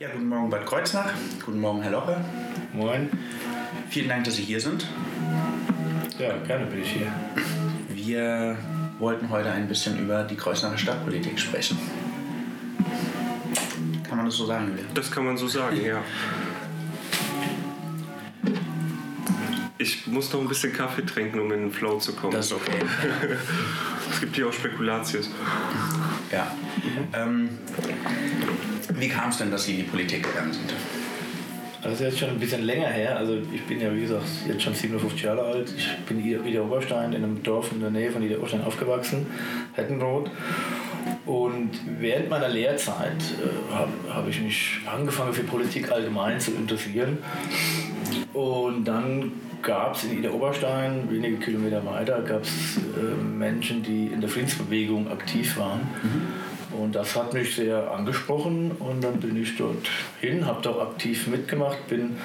Ja, guten Morgen Bad Kreuznach. Guten Morgen Herr Loche. Moin. Vielen Dank, dass Sie hier sind. Ja, gerne bin ich hier. Wir wollten heute ein bisschen über die Kreuznacher Stadtpolitik sprechen. Kann man das so sagen, Julia? Das kann man so sagen, ja. Ich muss noch ein bisschen Kaffee trinken, um in den Flow zu kommen. Das ist okay. es gibt hier auch Spekulatius. Ja. Ähm, wie kam es denn, dass Sie in die Politik gegangen sind? Also das ist jetzt schon ein bisschen länger her. Also ich bin ja wie gesagt jetzt schon 57 Jahre alt. Ich bin in Ida Oberstein in einem Dorf in der Nähe von Ida Oberstein aufgewachsen, Hettenroth. Und während meiner Lehrzeit äh, habe hab ich mich angefangen für Politik allgemein zu interessieren. Und dann gab es in Ida Oberstein, wenige Kilometer weiter, gab es äh, Menschen, die in der Friedensbewegung aktiv waren. Mhm. Und das hat mich sehr angesprochen und dann bin ich dort hin, habe dort aktiv mitgemacht, bin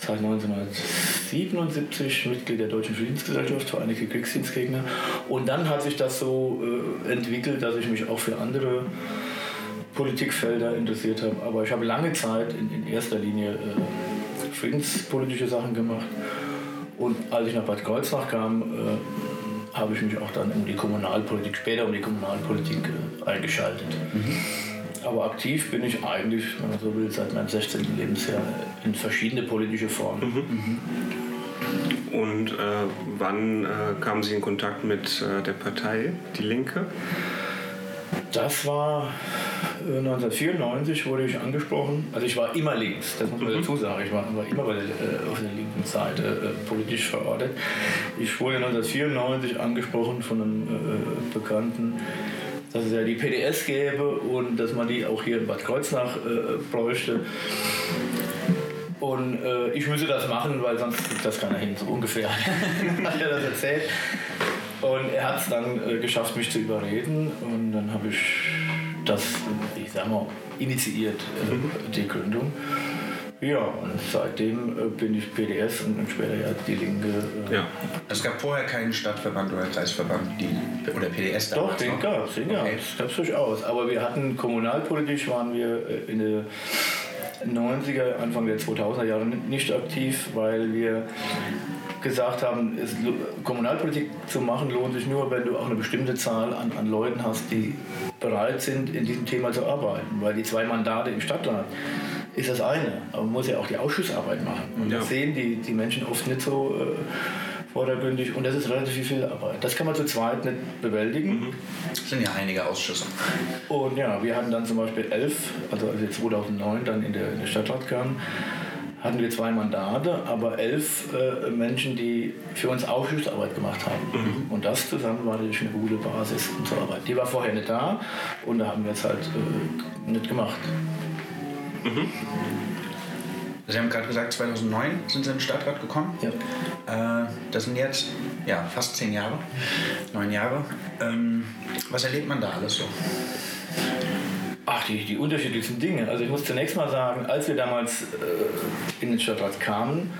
seit 1977 Mitglied der Deutschen Friedensgesellschaft, Vereinigte Kriegsdienstgegner. Und dann hat sich das so äh, entwickelt, dass ich mich auch für andere Politikfelder interessiert habe. Aber ich habe lange Zeit in, in erster Linie äh, friedenspolitische Sachen gemacht. Und als ich nach Bad Kreuznach kam, äh, habe ich mich auch dann um die Kommunalpolitik, später um die Kommunalpolitik äh, eingeschaltet. Mhm. Aber aktiv bin ich eigentlich, wenn man so will, seit meinem 16. Lebensjahr in verschiedene politische Formen. Mhm. Mhm. Und äh, wann äh, kamen Sie in Kontakt mit äh, der Partei Die Linke? Das war 1994 wurde ich angesprochen, also ich war immer links, das muss man mhm. dazu sagen, ich war, war immer der, äh, auf der linken Seite äh, politisch verortet. Ich wurde 1994 angesprochen von einem äh, Bekannten, dass es ja die PDS gäbe und dass man die auch hier in Bad Kreuznach äh, bräuchte. Und äh, ich müsse das machen, weil sonst kriegt das keiner hin, so ungefähr hat er das erzählt. Und er hat es dann äh, geschafft, mich zu überreden und dann habe ich das, ich sag mal, initiiert, äh, mhm. die Gründung. Ja, und seitdem äh, bin ich PDS und dann später ja die Linke. Äh ja. Es gab vorher keinen Stadtverband oder Kreisverband die, oder PDS damals Doch, den gab es, den okay. gab es durchaus. Aber wir hatten kommunalpolitisch waren wir äh, in der 90er, Anfang der 2000er Jahre nicht aktiv, weil wir gesagt haben, es, Kommunalpolitik zu machen lohnt sich nur, wenn du auch eine bestimmte Zahl an, an Leuten hast, die bereit sind, in diesem Thema zu arbeiten. Weil die zwei Mandate im Stadtrat ist das eine, aber man muss ja auch die Ausschussarbeit machen. Und ja. das sehen die, die Menschen oft nicht so äh, vordergründig und das ist relativ viel Arbeit. Das kann man zu zweit nicht bewältigen. Mhm. Das sind ja einige Ausschüsse. Und ja, wir hatten dann zum Beispiel elf, also als wir 2009 dann in der, in der Stadtrat kamen, hatten wir zwei Mandate, aber elf äh, Menschen, die für uns Ausschussarbeit gemacht haben. Mhm. Und das zusammen war natürlich eine gute Basis unserer Arbeit. Die war vorher nicht da und da haben wir es halt äh, nicht gemacht. Mhm. Sie haben gerade gesagt, 2009 sind Sie in den Stadtrat gekommen. Ja. Äh, das sind jetzt ja, fast zehn Jahre, neun Jahre. Ähm, was erlebt man da alles so? Die, die unterschiedlichsten Dinge. Also ich muss zunächst mal sagen, als wir damals äh, in den Stadtrat kamen,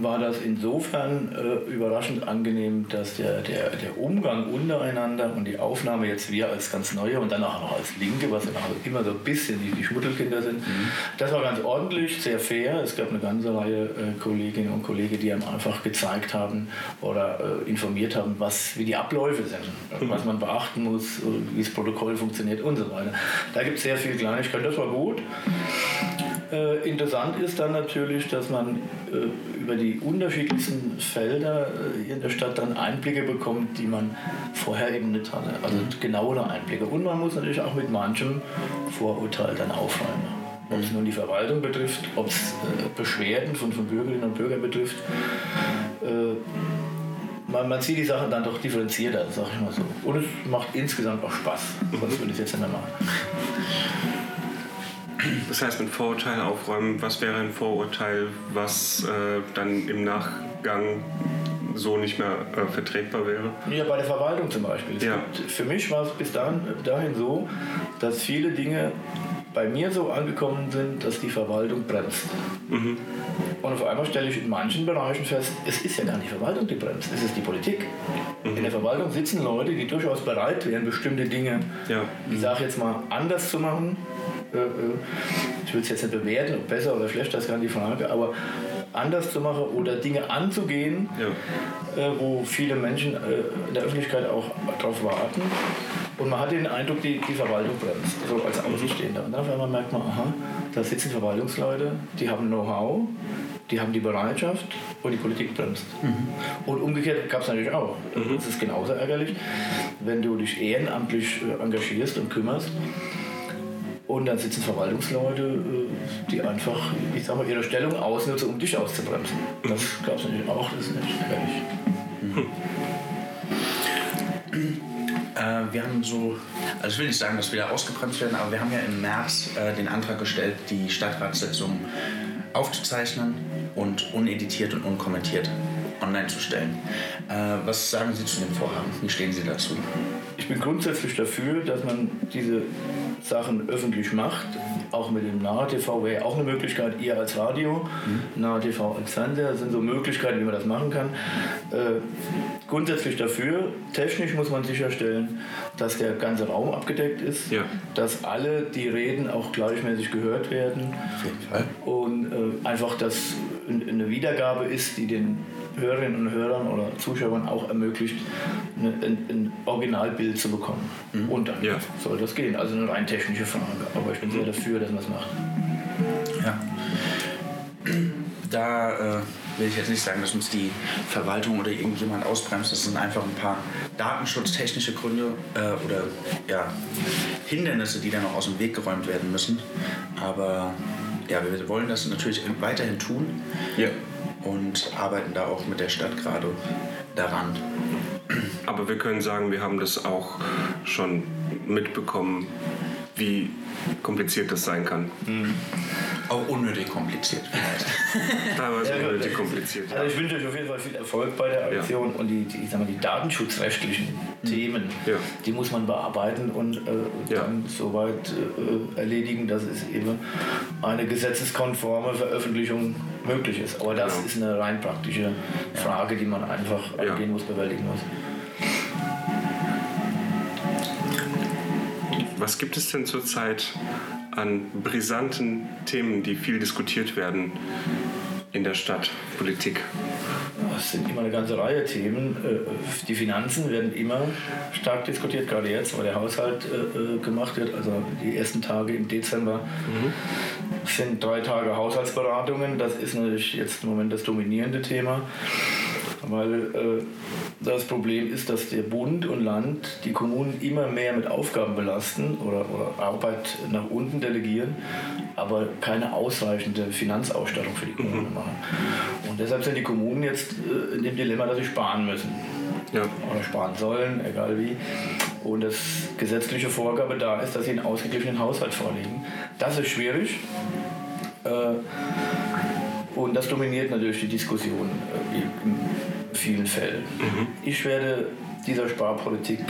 war das insofern äh, überraschend angenehm, dass der, der, der Umgang untereinander und die Aufnahme jetzt wir als ganz Neue und dann auch noch als Linke, was immer so ein bisschen die, die Schmuddelkinder sind, mhm. das war ganz ordentlich, sehr fair. Es gab eine ganze Reihe äh, Kolleginnen und Kollegen, die einem einfach gezeigt haben oder äh, informiert haben, was, wie die Abläufe sind, mhm. was man beachten muss, wie das Protokoll funktioniert und so weiter. Da gibt es sehr viel Kleinigkeit, das war gut. Äh, interessant ist dann natürlich, dass man äh, über die unterschiedlichsten Felder äh, in der Stadt dann Einblicke bekommt, die man vorher eben nicht hatte. Also genauere Einblicke. Und man muss natürlich auch mit manchem Vorurteil dann aufräumen. Ob es nun die Verwaltung betrifft, ob es äh, Beschwerden von, von Bürgerinnen und Bürgern betrifft. Äh, man, man sieht die Sachen dann doch differenzierter, sag ich mal so. Und es macht insgesamt auch Spaß. Sonst würde ich es jetzt nicht mehr machen. Das heißt, mit Vorurteilen aufräumen, was wäre ein Vorurteil, was äh, dann im Nachgang so nicht mehr äh, vertretbar wäre? Ja, bei der Verwaltung zum Beispiel. Ja. Gibt, für mich war es bis dahin, dahin so, dass viele Dinge bei mir so angekommen sind, dass die Verwaltung bremst. Mhm. Und auf einmal stelle ich in manchen Bereichen fest, es ist ja gar nicht die Verwaltung, die bremst, es ist die Politik. Mhm. In der Verwaltung sitzen Leute, die durchaus bereit wären, bestimmte Dinge, ja. ich sage jetzt mal, anders zu machen, ich will es jetzt nicht bewerten, ob besser oder schlechter, das ist gar nicht die Frage, aber anders zu machen oder Dinge anzugehen, ja. äh, wo viele Menschen äh, in der Öffentlichkeit auch darauf warten. Und man hat den Eindruck, die, die Verwaltung bremst, so als Außenstehender. Und dann auf einmal merkt man, aha, da sitzen Verwaltungsleute, die haben Know-how, die haben die Bereitschaft und die Politik bremst. Mhm. Und umgekehrt gab es natürlich auch. Mhm. Das ist genauso ärgerlich, wenn du dich ehrenamtlich äh, engagierst und kümmerst und dann sitzen Verwaltungsleute, äh, die einfach, ich sag mal, ihre Stellung ausnutzen, um dich auszubremsen. Das gab es natürlich auch, das ist nicht ärgerlich. Mhm. Äh, wir haben so, also ich will nicht sagen, dass wir da ausgebremst werden, aber wir haben ja im März äh, den Antrag gestellt, die Stadtratssitzung aufzuzeichnen und uneditiert und unkommentiert online zu stellen. Äh, was sagen Sie zu dem Vorhaben? Wie stehen Sie dazu? Ich bin grundsätzlich dafür, dass man diese Sachen öffentlich macht, auch mit dem Nahe-TV wäre auch eine Möglichkeit, ihr als Radio, mhm. Nahe-TV als Fernseher, das sind so Möglichkeiten, wie man das machen kann. Äh, grundsätzlich dafür, technisch muss man sicherstellen, dass der ganze Raum abgedeckt ist, ja. dass alle die Reden auch gleichmäßig gehört werden Auf jeden Fall. und äh, einfach, dass eine Wiedergabe ist, die den Hörerinnen und Hörern oder Zuschauern auch ermöglicht, ein, ein, Originalbild zu bekommen. Mhm. Und dann ja. soll das gehen. Also eine rein technische Frage. Aber ich bin sehr dafür, dass man es macht. Ja. Da äh, will ich jetzt nicht sagen, dass uns die Verwaltung oder irgendjemand ausbremst. Das sind einfach ein paar datenschutztechnische Gründe äh, oder ja, Hindernisse, die dann noch aus dem Weg geräumt werden müssen. Aber ja, wir wollen das natürlich weiterhin tun. Ja und arbeiten da auch mit der Stadt gerade daran. Aber wir können sagen, wir haben das auch schon mitbekommen, wie kompliziert das sein kann. Mhm. Auch unnötig kompliziert vielleicht. Teilweise ja, unnötig kompliziert. Ja. Also ich wünsche euch auf jeden Fall viel Erfolg bei der Aktion ja. und die, die, ich sag mal, die datenschutzrechtlichen mhm. Themen, die muss man bearbeiten und äh, dann soweit äh, erledigen, dass es eben eine gesetzeskonforme Veröffentlichung möglich ist. Aber das genau. ist eine rein praktische Frage, die man einfach angehen muss, bewältigen muss. Was gibt es denn zurzeit an brisanten Themen, die viel diskutiert werden in der Stadtpolitik? Es sind immer eine ganze Reihe Themen. Äh, die Finanzen werden immer stark diskutiert, gerade jetzt, weil der Haushalt äh, äh, gemacht wird. Also die ersten Tage im Dezember mhm. sind drei Tage Haushaltsberatungen. Das ist natürlich jetzt im Moment das dominierende Thema weil äh, das Problem ist, dass der Bund und Land die Kommunen immer mehr mit Aufgaben belasten oder, oder Arbeit nach unten delegieren, aber keine ausreichende Finanzausstattung für die Kommunen mhm. machen. Und deshalb sind die Kommunen jetzt äh, in dem Dilemma, dass sie sparen müssen. Ja. Oder sparen sollen, egal wie. Und das gesetzliche Vorgabe da ist, dass sie einen ausgeglichenen Haushalt vorlegen. Das ist schwierig. Äh, und das dominiert natürlich die Diskussion äh, vielen Fällen. Mhm. Ich werde dieser Sparpolitik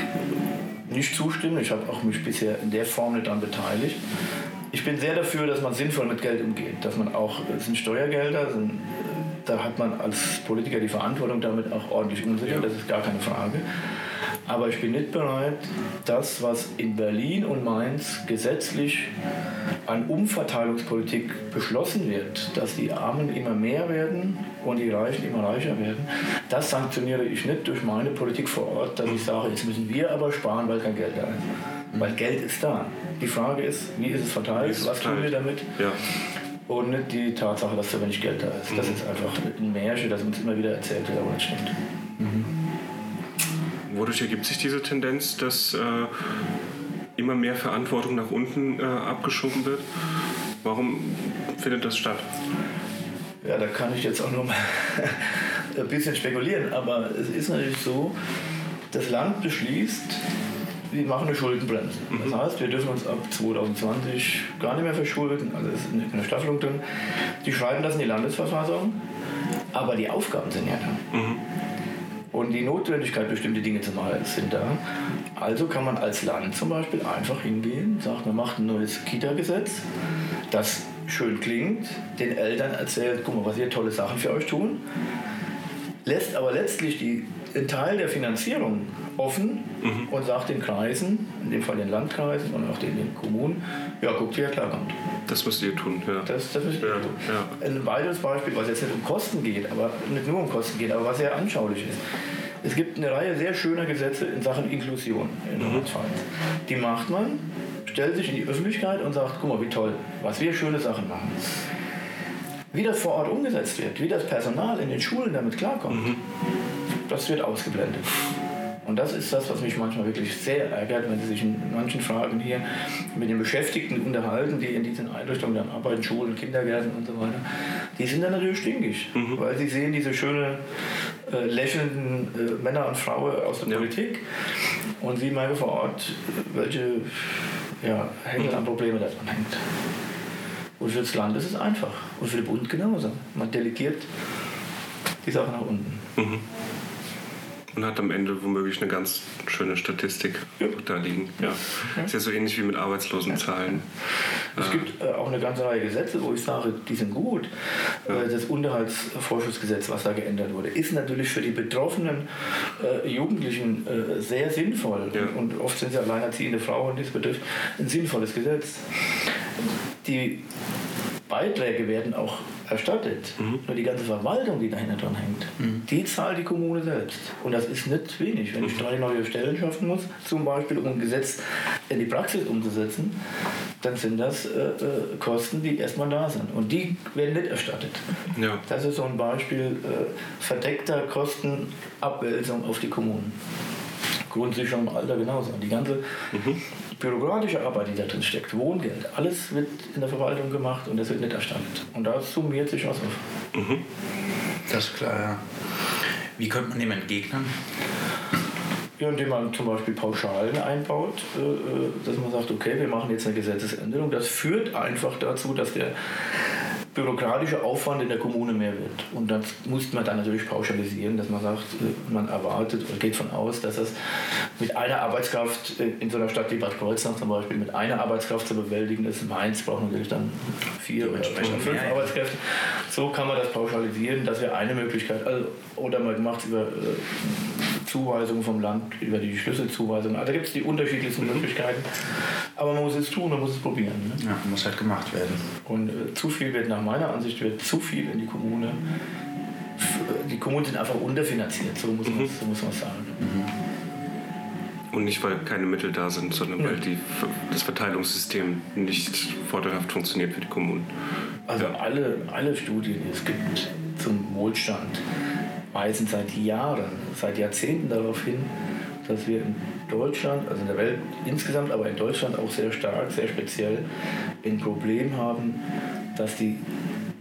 nicht zustimmen. Ich habe auch mich bisher in der Form nicht daran beteiligt. Ich bin sehr dafür, dass man sinnvoll mit Geld umgeht, dass man auch, es sind Steuergelder, sind, da hat man als Politiker die Verantwortung, damit auch ordentlich umzugehen, ja. das ist gar keine Frage. Aber ich bin nicht bereit, das, was in Berlin und Mainz gesetzlich an Umverteilungspolitik beschlossen wird, dass die Armen immer mehr werden und die Reichen immer reicher werden, das sanktioniere ich nicht durch meine Politik vor Ort, dass ich sage, jetzt müssen wir aber sparen, weil kein Geld da ist. Weil Geld ist da. Die Frage ist, wie ist es verteilt, was tun wir damit? Ja. Und nicht die Tatsache, dass zu wenig Geld da ist. Das mhm. ist einfach ein Märchen, das uns immer wieder erzählt wird, aber nicht stimmt. Mhm. Wodurch ergibt sich diese Tendenz, dass äh, immer mehr Verantwortung nach unten äh, abgeschoben wird? Warum findet das statt? Ja, da kann ich jetzt auch nur mal ein bisschen spekulieren, aber es ist natürlich so, das Land beschließt, wir machen eine Schuldenbremse. Mhm. Das heißt, wir dürfen uns ab 2020 gar nicht mehr verschulden, also es ist eine Staffelung drin. Die schreiben das in die Landesverfassung, aber die Aufgaben sind ja da. Mhm. Und die Notwendigkeit, bestimmte Dinge zu machen, sind da. Also kann man als Land zum Beispiel einfach hingehen, sagt, man macht ein neues Kita-Gesetz, das schön klingt, den Eltern erzählt, guck mal, was wir tolle Sachen für euch tun, lässt aber letztlich die einen Teil der Finanzierung offen mhm. und sagt den Kreisen, in dem Fall den Landkreisen und auch den, den Kommunen, ja, guckt, wie ihr klarkommt. Das müsst ihr tun, ja. Das, das müsst ihr ja, tun. Ja. Ein weiteres Beispiel, was jetzt nicht um Kosten geht, aber nicht nur um Kosten geht, aber was sehr anschaulich ist. Es gibt eine Reihe sehr schöner Gesetze in Sachen Inklusion in mhm. Nordrhein-Westfalen. Die macht man, stellt sich in die Öffentlichkeit und sagt, guck mal, wie toll, was wir schöne Sachen machen. Wie das vor Ort umgesetzt wird, wie das Personal in den Schulen damit klarkommt, mhm. Das wird ausgeblendet. Und das ist das, was mich manchmal wirklich sehr ärgert, wenn Sie sich in manchen Fragen hier mit den Beschäftigten unterhalten, die in diesen Einrichtungen dann arbeiten, Schulen, Kindergärten und so weiter. Die sind dann natürlich stinkig, mhm. weil sie sehen diese schöne äh, lächelnden äh, Männer und Frauen aus der ja. Politik und sie merken vor Ort, welche ja, Hängel mhm. an Probleme da dran hängt. Und für das Land ist es einfach. Und für den Bund genauso. Man delegiert die Sache nach unten. Mhm. Und hat am Ende womöglich eine ganz schöne Statistik ja. da liegen. Ja. ja. Ist ja so ähnlich wie mit Arbeitslosenzahlen. Es äh. gibt äh, auch eine ganze Reihe Gesetze, wo ich sage, die sind gut. Ja. Äh, das Unterhaltsvorschussgesetz, was da geändert wurde, ist natürlich für die betroffenen äh, Jugendlichen äh, sehr sinnvoll. Und, und oft sind sie alleinerziehende Frauen, die es betrifft, ein sinnvolles Gesetz. Die Beiträge werden auch erstattet. Mhm. Nur die ganze Verwaltung, die dahinter dran hängt, mhm. die zahlt die Kommune selbst. Und das ist nicht wenig. Wenn ich drei neue Stellen schaffen muss, zum Beispiel um ein Gesetz in die Praxis umzusetzen, dann sind das äh, äh, Kosten, die erstmal da sind. Und die werden nicht erstattet. Ja. Das ist so ein Beispiel äh, verdeckter Kostenabwälzung auf die Kommunen. Grundsicherung im Alter genauso. Die ganze mhm. bürokratische Arbeit, die da drin steckt, Wohngeld, alles wird in der Verwaltung gemacht und das wird nicht erstattet. Und da summiert sich was auf. Mhm. Das ist klar, ja. Wie könnte man dem entgegnen? Ja, indem man zum Beispiel Pauschalen einbaut, äh, äh, dass man sagt, okay, wir machen jetzt eine Gesetzesänderung. Das führt einfach dazu, dass der bürokratischer Aufwand in der Kommune mehr wird. Und das muss man dann natürlich pauschalisieren, dass man sagt, äh, man erwartet oder geht von aus, dass das mit einer Arbeitskraft äh, in so einer Stadt wie Bad Kreuznach zum Beispiel mit einer Arbeitskraft zu bewältigen ist. Mainz braucht natürlich dann vier oder fünf Arbeitskräfte. So kann man das pauschalisieren, das wäre eine Möglichkeit. Also, oder man macht es über äh, Zuweisungen vom Land, über die Schlüsselzuweisung. Also da gibt es die unterschiedlichsten Möglichkeiten. Aber man muss es tun, man muss es probieren. Ne? Ja, muss halt gemacht werden. Und äh, zu viel wird nach meiner Ansicht wird zu viel in die Kommune. Die Kommunen sind einfach unterfinanziert, so muss, mhm. man, so muss man sagen. Mhm. Und nicht, weil keine Mittel da sind, sondern ja. weil die, das Verteilungssystem nicht vorteilhaft funktioniert für die Kommunen. Also ja. alle, alle Studien, die es gibt zum Wohlstand, weisen seit Jahren, seit Jahrzehnten darauf hin, dass wir in Deutschland, also in der Welt insgesamt, aber in Deutschland auch sehr stark, sehr speziell ein Problem haben, dass die,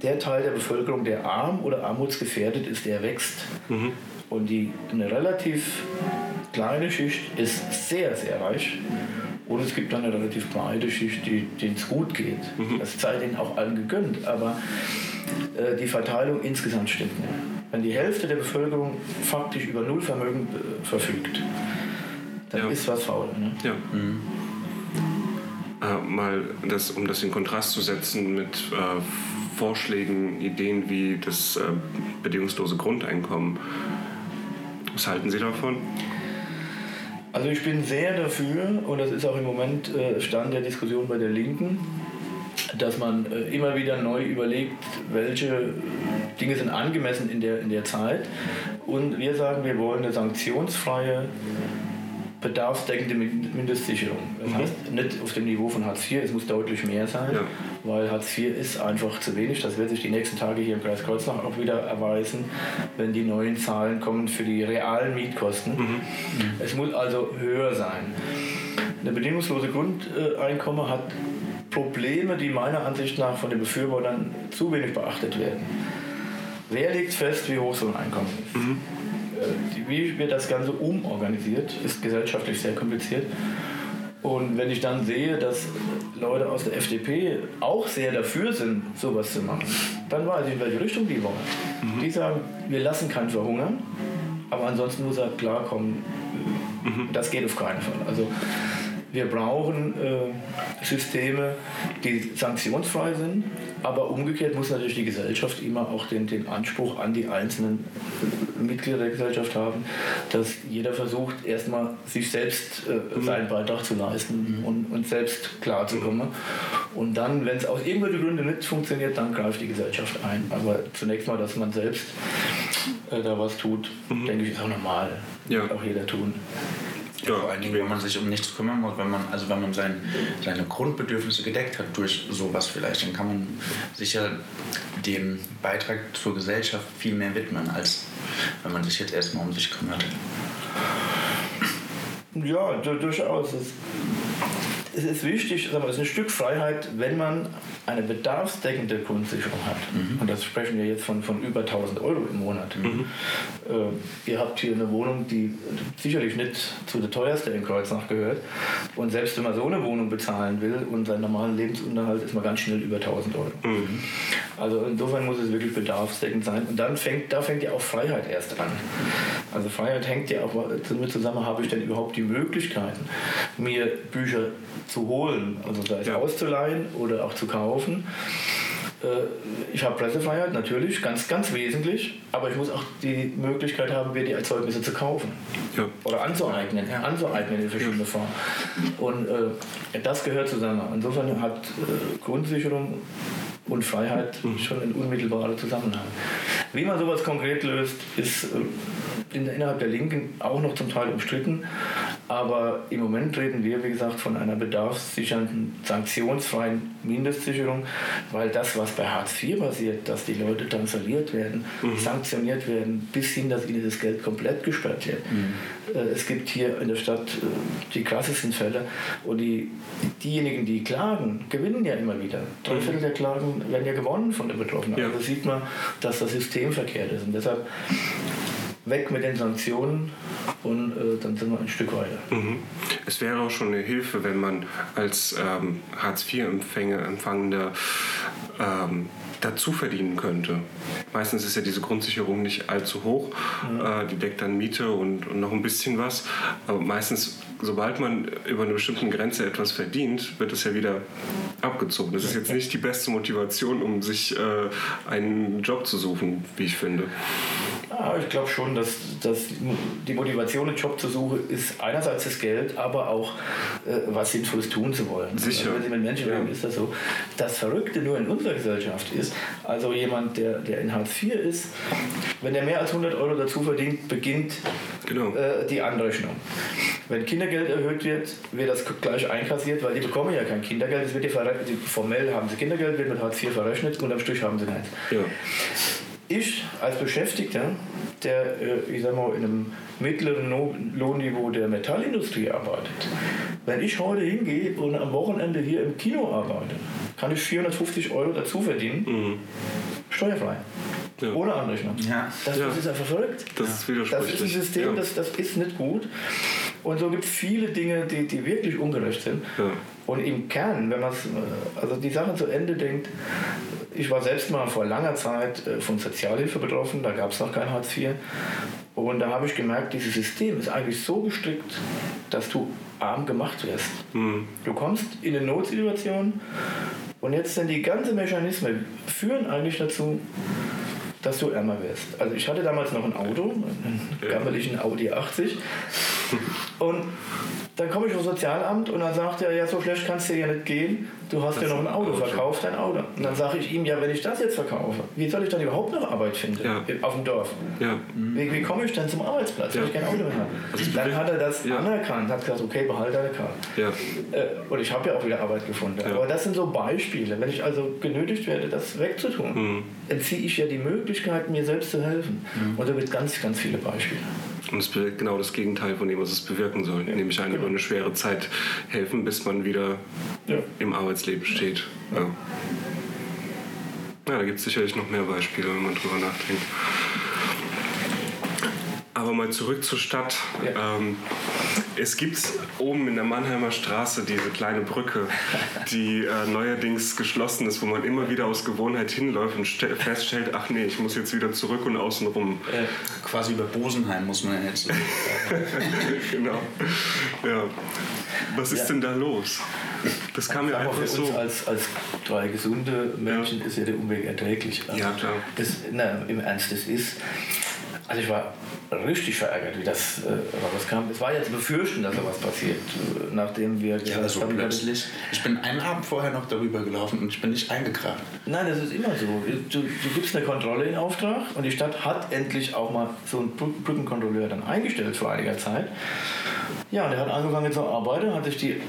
der Teil der Bevölkerung, der arm oder armutsgefährdet ist, der wächst. Mhm. Und die, eine relativ kleine Schicht ist sehr, sehr reich. Und es gibt dann eine relativ breite Schicht, denen es gut geht. Mhm. Das sei denen auch allen gegönnt. Aber äh, die Verteilung insgesamt stimmt nicht. Wenn die Hälfte der Bevölkerung faktisch über Nullvermögen äh, verfügt, dann ja. ist was faul. Ne? Ja. Mhm. Äh, mal das, um das in Kontrast zu setzen mit äh, Vorschlägen, Ideen wie das äh, bedingungslose Grundeinkommen. Was halten Sie davon? Also ich bin sehr dafür, und das ist auch im Moment äh, Stand der Diskussion bei der Linken, dass man äh, immer wieder neu überlegt, welche Dinge sind angemessen in der, in der Zeit. Und wir sagen, wir wollen eine sanktionsfreie bedarfsdeckende Mindestsicherung. Das mhm. heißt, nicht auf dem Niveau von Hartz IV, es muss deutlich mehr sein, ja. weil Hartz IV ist einfach zu wenig. Das wird sich die nächsten Tage hier im Kreis Kreuznach auch wieder erweisen, wenn die neuen Zahlen kommen für die realen Mietkosten. Mhm. Es muss also höher sein. Eine bedingungslose Grundeinkommen hat Probleme, die meiner Ansicht nach von den Befürwortern zu wenig beachtet werden. Wer legt fest, wie hoch so ein Einkommen ist? Mhm. Äh, wie wird das Ganze umorganisiert, ist gesellschaftlich sehr kompliziert. Und wenn ich dann sehe, dass Leute aus der FDP auch sehr dafür sind, sowas zu machen, dann weiß ich, in welche Richtung die wollen. Mhm. Die sagen, wir lassen keinen verhungern, aber ansonsten muss er klarkommen, mhm. das geht auf keinen Fall. Also wir brauchen äh, Systeme, die sanktionsfrei sind, aber umgekehrt muss natürlich die Gesellschaft immer auch den, den Anspruch an die einzelnen Mitglieder der Gesellschaft haben, dass jeder versucht, erstmal sich selbst äh, mhm. seinen Beitrag zu leisten mhm. und, und selbst klarzukommen. Und dann, wenn es aus irgendwelchen Gründen nicht funktioniert, dann greift die Gesellschaft ein. Aber zunächst mal, dass man selbst äh, da was tut, mhm. denke ich, ist auch normal. Ja. Auch jeder tun. Ja, vor allen Dingen, wenn man sich um nichts kümmern muss, wenn man, also wenn man sein, seine Grundbedürfnisse gedeckt hat durch sowas vielleicht, dann kann man sicher dem Beitrag zur Gesellschaft viel mehr widmen, als wenn man sich jetzt erstmal um sich kümmert. Ja, durchaus. Es ist wichtig, es ist ein Stück Freiheit, wenn man eine bedarfsdeckende Grundsicherung hat. Mhm. Und das sprechen wir jetzt von, von über 1000 Euro im Monat. Mhm. Äh, ihr habt hier eine Wohnung, die sicherlich nicht zu der teuersten in Kreuznach gehört. Und selbst wenn man so eine Wohnung bezahlen will und seinen normalen Lebensunterhalt, ist man ganz schnell über 1000 Euro. Mhm. Also insofern muss es wirklich bedarfsdeckend sein. Und dann fängt, da fängt ja auch Freiheit erst an. Also Freiheit hängt ja auch damit zusammen, habe ich denn überhaupt die Möglichkeiten, mir Bücher zu holen, also sei es ja. auszuleihen oder auch zu kaufen. Äh, ich habe Pressefreiheit, natürlich, ganz, ganz wesentlich, aber ich muss auch die Möglichkeit haben, mir die Erzeugnisse zu kaufen. Ja. Oder anzueignen, ja. anzueignen in verschiedene Formen. Und äh, das gehört zusammen. Insofern hat äh, Grundsicherung und Freiheit mhm. schon einen unmittelbaren Zusammenhang. Wie man sowas konkret löst, ist äh, innerhalb der Linken auch noch zum Teil umstritten. Aber im Moment reden wir, wie gesagt, von einer bedarfssichernden, sanktionsfreien Mindestsicherung, weil das, was bei Hartz IV passiert, dass die Leute dann verliert werden, mhm. sanktioniert werden, bis hin, dass ihnen das Geld komplett gesperrt wird. Mhm. Äh, es gibt hier in der Stadt äh, die krassesten Fälle und die, diejenigen, die klagen, gewinnen ja immer wieder. Drei mhm. Viertel der Klagen werden ja gewonnen von den Betroffenen. Ja. Also sieht man, dass das System verkehrt ist. Und deshalb weg mit den Sanktionen und äh, dann sind wir ein Stück weiter. Mhm. Es wäre auch schon eine Hilfe, wenn man als ähm, Hartz-IV-Empfänger, ähm, dazu verdienen könnte. Meistens ist ja diese Grundsicherung nicht allzu hoch. Ja. Äh, die deckt dann Miete und, und, noch ein bisschen was. Aber meistens, sobald man über eine bestimmte Grenze etwas verdient, wird es ja wieder abgezogen. Das ist jetzt nicht die beste Motivation, um sich äh, einen Job zu suchen, wie ich finde. Ja, ich glaube schon, dass, dass die Motivation, einen Job zu suchen, ist einerseits das Geld, aber auch äh, was Sinnvolles tun zu wollen. Sicher. Also, wenn Sie mit Menschen reden, ja. ist das so. Das Verrückte nur in unserer Gesellschaft ist, also jemand, der, der in Hartz IV ist, wenn er mehr als 100 Euro dazu verdient, beginnt genau. äh, die Anrechnung. Wenn Kindergeld erhöht wird, wird das gleich einkassiert, weil die bekommen ja kein Kindergeld. Es wird die formell haben sie Kindergeld, wird mit Hartz IV verrechnet und am Strich haben sie nichts. Ja ich als Beschäftigter, der, äh, ich sag mal, in einem mittleren Lohnniveau der Metallindustrie arbeitet, wenn ich heute hingehe und am Wochenende hier im Kino arbeite, kann ich 450 Euro dazu verdienen, mhm. steuerfrei. Ja. Ohne Anrechnung. Ja. Das, das, ist einfach verrückt. Das ist widersprüchlich. Das ist ein System, das, das ist nicht gut. Und so gibt es viele Dinge, die, die wirklich ungerecht sind. Und im Kern, wenn man also die Sache zu Ende denkt, ich war selbst mal vor langer Zeit äh, von Sozialhilfe betroffen, da gab es noch kein Hartz IV. Und da habe ich gemerkt, dieses System ist eigentlich so gestrickt, dass du arm gemacht wirst. Mhm. Du kommst in eine Notsituation und jetzt sind die ganzen Mechanismen führen eigentlich dazu, dass du ärmer wirst. Also ich hatte damals noch ein Auto, einen gammeligen Audi 80 und dann komme ich vom Sozialamt und dann sagt er, ja, so schlecht kannst du ja nicht gehen, du hast das ja noch ein Auto, verkauf dein Auto. Und dann sage ich ihm, ja, wenn ich das jetzt verkaufe, wie soll ich dann überhaupt noch Arbeit finden ja. auf dem Dorf? Ja. Wie, wie komme ich dann zum Arbeitsplatz, wenn ich kein Auto mehr habe? Also dann hat er das anerkannt, hat gesagt, okay, behalte deine Karte. Äh, und ich habe ja auch wieder Arbeit gefunden. Aber das sind so Beispiele. Wenn ich also genötigt werde, das wegzutun, mhm. entziehe ich ja die Möglichkeit, mir selbst zu helfen. Mhm. Und da wird ganz, ganz viele Beispiele. Und es bewirkt genau das Gegenteil von dem, was es bewirken soll, ja, nämlich einem genau. über eine schwere Zeit helfen, bis man wieder ja. im Arbeitsleben steht. Ja, ja da gibt es sicherlich noch mehr Beispiele, wenn man drüber nachdenkt. Aber mal zurück zur Stadt. Ja. Ähm, es gibt oben in der Mannheimer Straße diese kleine Brücke, die äh, neuerdings geschlossen ist, wo man immer wieder aus Gewohnheit hinläuft und feststellt, ach nee, ich muss jetzt wieder zurück und außen rum. Äh, quasi über Bosenheim muss man jetzt. genau. Ja. Was ist ja. denn da los? Das kam mir einfach so. Als, als drei gesunde Menschen ja. ist ja der Umweg erträglich. Also ja, klar. Das, na, Im Ernst, das ist Also ich war richtig verärgert, wie das äh, rauskam. Es war ja zu befürchten, dass sowas passiert, äh, nachdem wir ja, so haben, plötzlich. Ich bin einen Abend vorher noch darüber gelaufen und ich bin nicht eingekracht. Nein, das ist immer so. Du, du gibst eine Kontrolle in Auftrag und die Stadt hat endlich auch mal so einen Brückenkontrolleur dann eingestellt vor einiger Zeit. Ja, und er hat angefangen zu arbeiten, hat sich die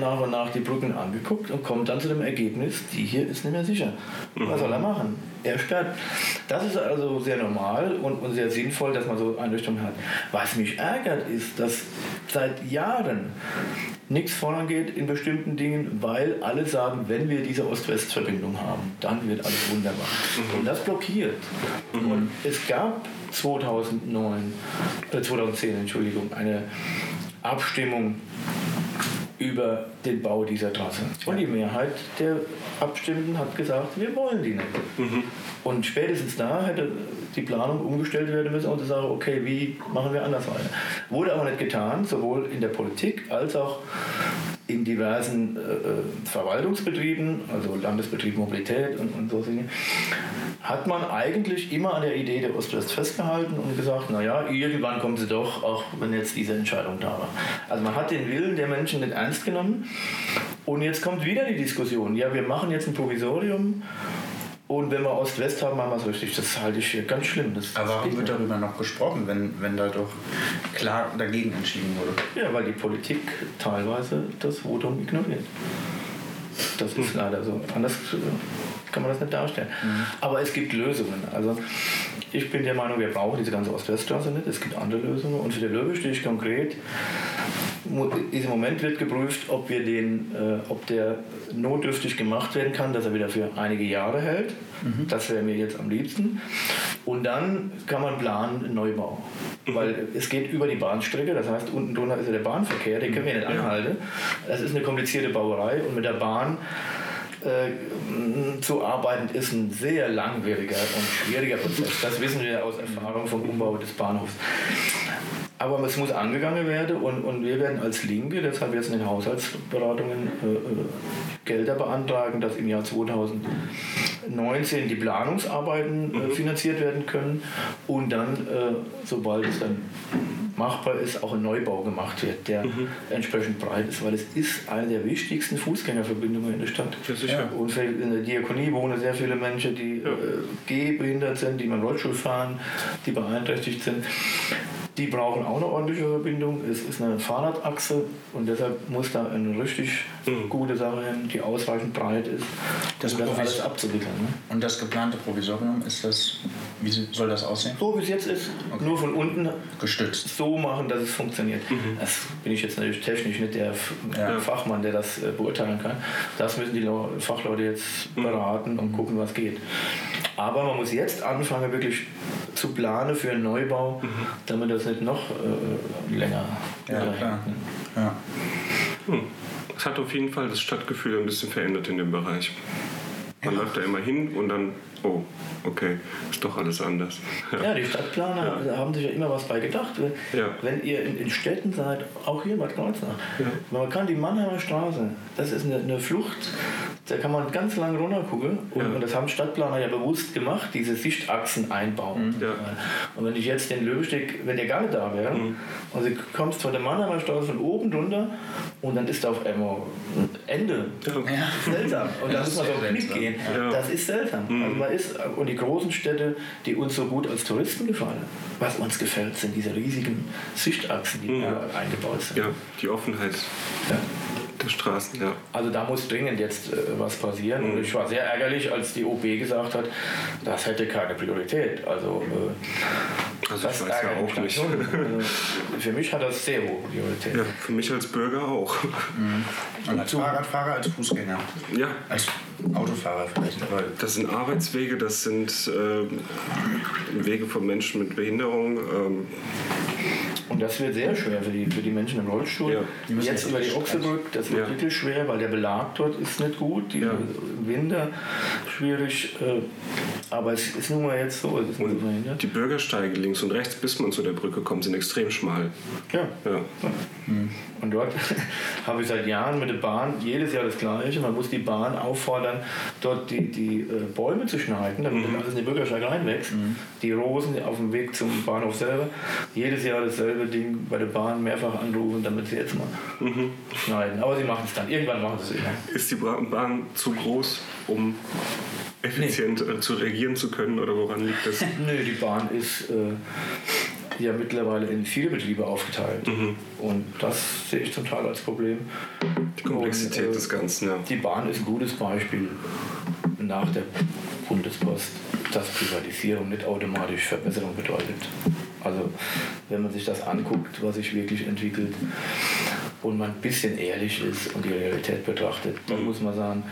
nach und nach die Brücken angeguckt und kommt dann zu dem Ergebnis, die hier ist nicht mehr sicher. Was soll er machen? Er sperrt. Das ist also sehr normal und, und sehr sinnvoll, dass man so Einrichtungen hat. Was mich ärgert, ist, dass seit Jahren nichts vorangeht in bestimmten Dingen, weil alle sagen, wenn wir diese Ost-West-Verbindung haben, dann wird alles wunderbar. Mhm. Und das blockiert. Mhm. Und es gab 2009, äh 2010, Entschuldigung, eine Abstimmung über den Bau dieser Trasse. Und die Mehrheit der Abstimmenden hat gesagt, wir wollen die nicht. Mhm. Und spätestens da hätte die Planung umgestellt werden müssen und zu sagen, okay, wie machen wir anders weiter. Wurde aber nicht getan, sowohl in der Politik als auch in diversen äh, äh Verwaltungsbetrieben, also Landesbetrieb Mobilität und, und so Dinge, hat man eigentlich immer an der Idee der Ost-West festgehalten und gesagt, naja, irgendwann kommt sie doch, auch wenn jetzt diese Entscheidung da war. Also man hat den Willen der Menschen nicht ernst genommen und jetzt kommt wieder die Diskussion, ja, wir machen jetzt ein Provisorium und wenn wir Ost-West haben, machen wir es richtig. Das halte ich hier ganz schlimm. Das, Aber warum wird darüber noch gesprochen, wenn, wenn da doch klar dagegen entschieden wurde? Ja, weil die Politik teilweise das Votum ignoriert. Das ist leider so. Anders kann man das nicht darstellen. Mhm. Aber es gibt Lösungen. Also ich bin der Meinung, wir brauchen diese ganze Ost-West-Straße nicht. Es gibt andere Lösungen. Und für die Löwe stehe ich konkret im Moment wird geprüft, ob, wir den, äh, ob der notdürftig gemacht werden kann, dass er wieder für einige Jahre hält. Mhm. Das wäre mir jetzt am liebsten. Und dann kann man planen Neubau. Mhm. Weil es geht über die Bahnstrecke, das heißt, unten drunter ist ja der Bahnverkehr, den können wir nicht anhalten. Das ist eine komplizierte Bauerei und mit der Bahn äh, zu arbeiten ist ein sehr langwieriger und schwieriger Prozess. Das wissen wir aus Erfahrung vom Umbau des Bahnhofs. Aber es muss angegangen werden und, und wir werden als Linke deshalb jetzt in den Haushaltsberatungen äh, äh Gelder beantragen, dass im Jahr 2019 die Planungsarbeiten äh, mhm. finanziert werden können und dann, äh, sobald es dann machbar ist, auch ein Neubau gemacht wird, der mhm. entsprechend breit ist, weil es ist eine der wichtigsten Fußgängerverbindungen in der Stadt. Ja. Und in der Diakonie wohnen sehr viele Menschen, die ja. äh, gehbehindert sind, die mit Rollstuhl fahren, die beeinträchtigt sind. Die brauchen auch eine ordentliche Verbindung. Es ist eine Fahrradachse und deshalb muss da eine richtig mhm. gute Sache hin, die ausreichend breit ist, das um das alles abzuwickeln. Ne? Und das geplante Provisorium, ist das, wie soll das aussehen? So wie es jetzt ist, okay. nur von unten gestützt. So machen, dass es funktioniert. Mhm. Das bin ich jetzt natürlich technisch nicht der ja. Fachmann, der das äh, beurteilen kann. Das müssen die Fachleute jetzt mhm. beraten und gucken, was geht. Aber man muss jetzt anfangen, wirklich zu planen für einen Neubau, mhm. damit das nicht noch äh, länger ja, klar. Ja. Hm. Es hat auf jeden Fall das Stadtgefühl ein bisschen verändert in dem Bereich. Man ja. läuft da immer hin und dann, oh, okay, ist doch alles anders. Ja, ja die Stadtplaner ja. haben sich ja immer was bei gedacht. Wenn, wenn ihr in, in, Städten seid, auch hier in Bad Kreuznach, man kann die Mannheimer Straße, das ist eine, eine Flucht da kann man ganz lang runter gucken. Und, ja. und, das haben Stadtplaner ja bewusst gemacht, diese Sichtachsen einbauen. Mhm. Ja. Und wenn ich jetzt den Löwesteg, wenn der gar nicht da wäre, mhm. und du kommst von der Mannheimer Straße von oben drunter und dann ist da auf einmal ein Ende. Ja. Seltsam. Und dann muss man so Knick gehen. Das ist seltsam. Mhm. Also man ist, und die großen Städte, die uns so gut als Touristen gefallen, was uns gefällt, sind diese riesigen Sichtachsen, die mhm. eingebaut sind. Ja, die Offenheit. Ja der Straßen, ja. Also da muss dringend jetzt äh, was passieren. Mhm. Und ich war sehr ärgerlich, als die OB gesagt hat, das hätte keine Priorität. Also, äh, also das ich weiß ja auch nicht. Also, für mich hat das sehr hohe Priorität. Ja, für mich als Bürger auch. Mhm. Und als Fahrradfahrer, als Fußgänger. Ja. Als Autofahrer vielleicht. Das sind Arbeitswege, das sind äh, Wege von Menschen mit Behinderung. Ähm, und das wird sehr schwer für die, für die Menschen im Rollstuhl. Ja, Jetzt über die Ochsebrück, das wird ja. wirklich schwer, weil der Belag dort ist nicht gut. Die ja. Winter schwierig. Äh, aber es ist nun mal jetzt so. die Bürgersteige links und rechts, bis man zu der Brücke kommt, sind extrem schmal. Ja. ja. Mhm. Und dort habe ich seit Jahren mit der Bahn jedes Jahr das Gleiche. Man muss die Bahn auffordern, dort die, die äh, Bäume zu schneiden, damit mhm. alles in die Bürgersteig reinwächst. Mhm. Die Rosen auf dem Weg zum Bahnhof selber. Jedes Jahr dasselbe Ding bei der Bahn mehrfach anrufen, damit sie jetzt mal mhm. schneiden. Aber sie machen es dann. Irgendwann machen sie es immer. Ist die Bahn zu groß, um effizient nee. Äh, zu reagieren zu können oder woran liegt das? Nö, die Bahn ist äh, ja mittlerweile in viele Betriebe aufgeteilt. Mhm. Und das sehe ich zum Teil als Problem. Die Komplexität Und, äh, des Ganzen, ja. Die Bahn ist ein gutes Beispiel nach der Bundespost, dass Privatisierung nicht automatisch Verbesserung bedeutet. Also wenn man sich das anguckt, was sich wirklich entwickelt und man ein bisschen ehrlich ist und die Realität betrachtet, dann mhm. muss man sagen,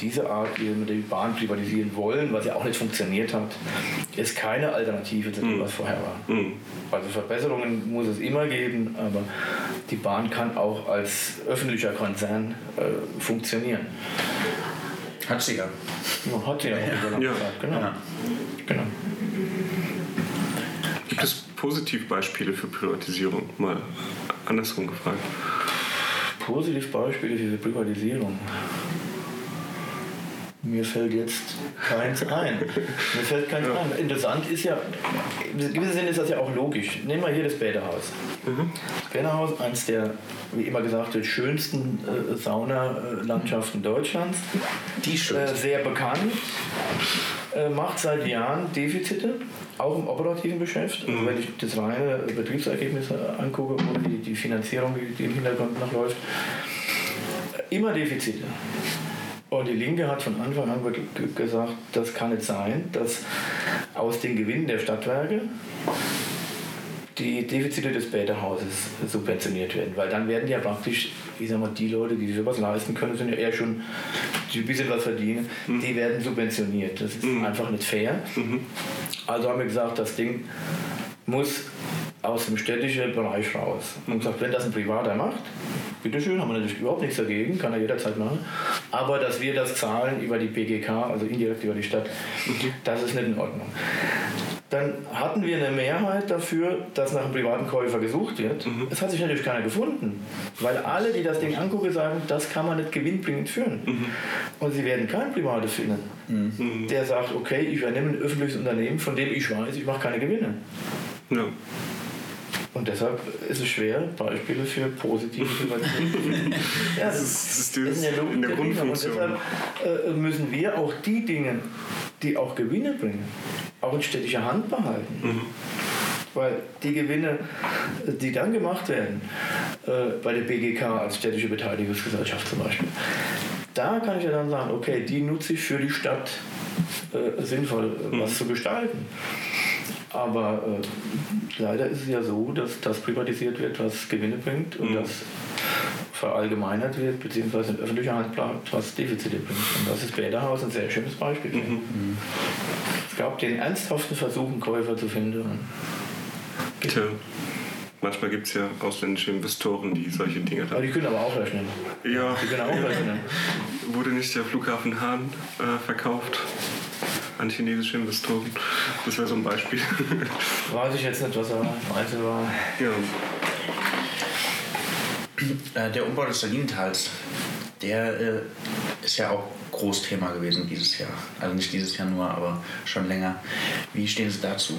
diese Art, wie wir die Bahn privatisieren wollen, was ja auch nicht funktioniert hat, ist keine Alternative zu dem, mhm. was vorher war. Mhm. Also Verbesserungen muss es immer geben, aber die Bahn kann auch als öffentlicher Konzern äh, funktionieren. Hat sie ja. ja hat sie ja auch ja. Gesagt. Genau. Ja. genau. Gibt es Positivbeispiele für Privatisierung? Mal andersrum gefragt. Positivbeispiele für Privatisierung. Mir fällt jetzt keins ein. Mir fällt keins ja. ein. Interessant ist ja, in gewissem Sinne ist das ja auch logisch. Nehmen wir hier das Bäderhaus. Mhm. Das Bäderhaus, eines der, wie immer gesagt, schönsten äh, Saunalandschaften Deutschlands. Die schönste. Äh, sehr bekannt. Äh, macht seit Jahren Defizite, auch im operativen Geschäft. Mhm. Wenn ich das reine Betriebsergebnis angucke und die, die Finanzierung, die im Hintergrund noch läuft, immer Defizite. Und die Linke hat von Anfang an gesagt, das kann nicht sein, dass aus den Gewinnen der Stadtwerke die Defizite des Bäderhauses subventioniert werden. Weil dann werden ja praktisch, ich sag mal, die Leute, die sich sowas leisten können, sind ja eher schon, die ein bisschen was verdienen, mhm. die werden subventioniert. Das ist mhm. einfach nicht fair. Mhm. Also haben wir gesagt, das Ding muss aus dem städtischen Bereich raus. Und gesagt, wenn das ein Privater macht, bitteschön, haben wir natürlich überhaupt nichts dagegen, kann er jederzeit machen. Aber dass wir das zahlen über die BGK, also indirekt über die Stadt, das ist nicht in Ordnung. Dann hatten wir eine Mehrheit dafür, dass nach einem privaten Käufer gesucht wird. Mhm. Es hat sich natürlich keiner gefunden, weil alle, die das Ding angucken, sagen, das kann man nicht gewinnbringend führen. Mhm. Und sie werden keinen Privates finden, mhm. der sagt, okay, ich übernehme ein öffentliches Unternehmen, von dem ich weiß, ich mache keine Gewinne. Ja. Und deshalb ist es schwer, Beispiele für positive Privatisierung ja, das, das ist, das ist in der Grundfunktion. Und deshalb äh, müssen wir auch die Dinge, die auch Gewinne bringen, auch in städtischer Hand behalten. Mhm. Weil die Gewinne, die dann gemacht werden, äh, bei der BGK als städtische Beteiligungsgesellschaft zum Beispiel, da kann ich ja dann sagen, okay, die nutze ich für die Stadt äh, sinnvoll mhm. was zu gestalten. Aber äh, leider ist es ja so, dass das privatisiert wird, was Gewinne bringt und mhm. das verallgemeinert wird, beziehungsweise in öffentlicher Hand bleibt, was Defizite bringt. Und das ist Bäderhaus ein sehr schönes Beispiel. Mhm. Es gab den ernsthaften Versuch, einen Käufer zu finden. Tja. Manchmal gibt es ja ausländische Investoren, die solche Dinge haben. Aber die können aber auch rechnen. Ja. Die können auch rechnen. Wurde nicht der Flughafen Hahn äh, verkauft? an chinesische Investoren. Das wäre so ein Beispiel. Weiß ich jetzt nicht, was er meinte war. Ja. Äh, der Umbau des Salinentals, der äh, ist ja auch Großthema gewesen dieses Jahr. Also nicht dieses Jahr nur, aber schon länger. Wie stehen Sie dazu?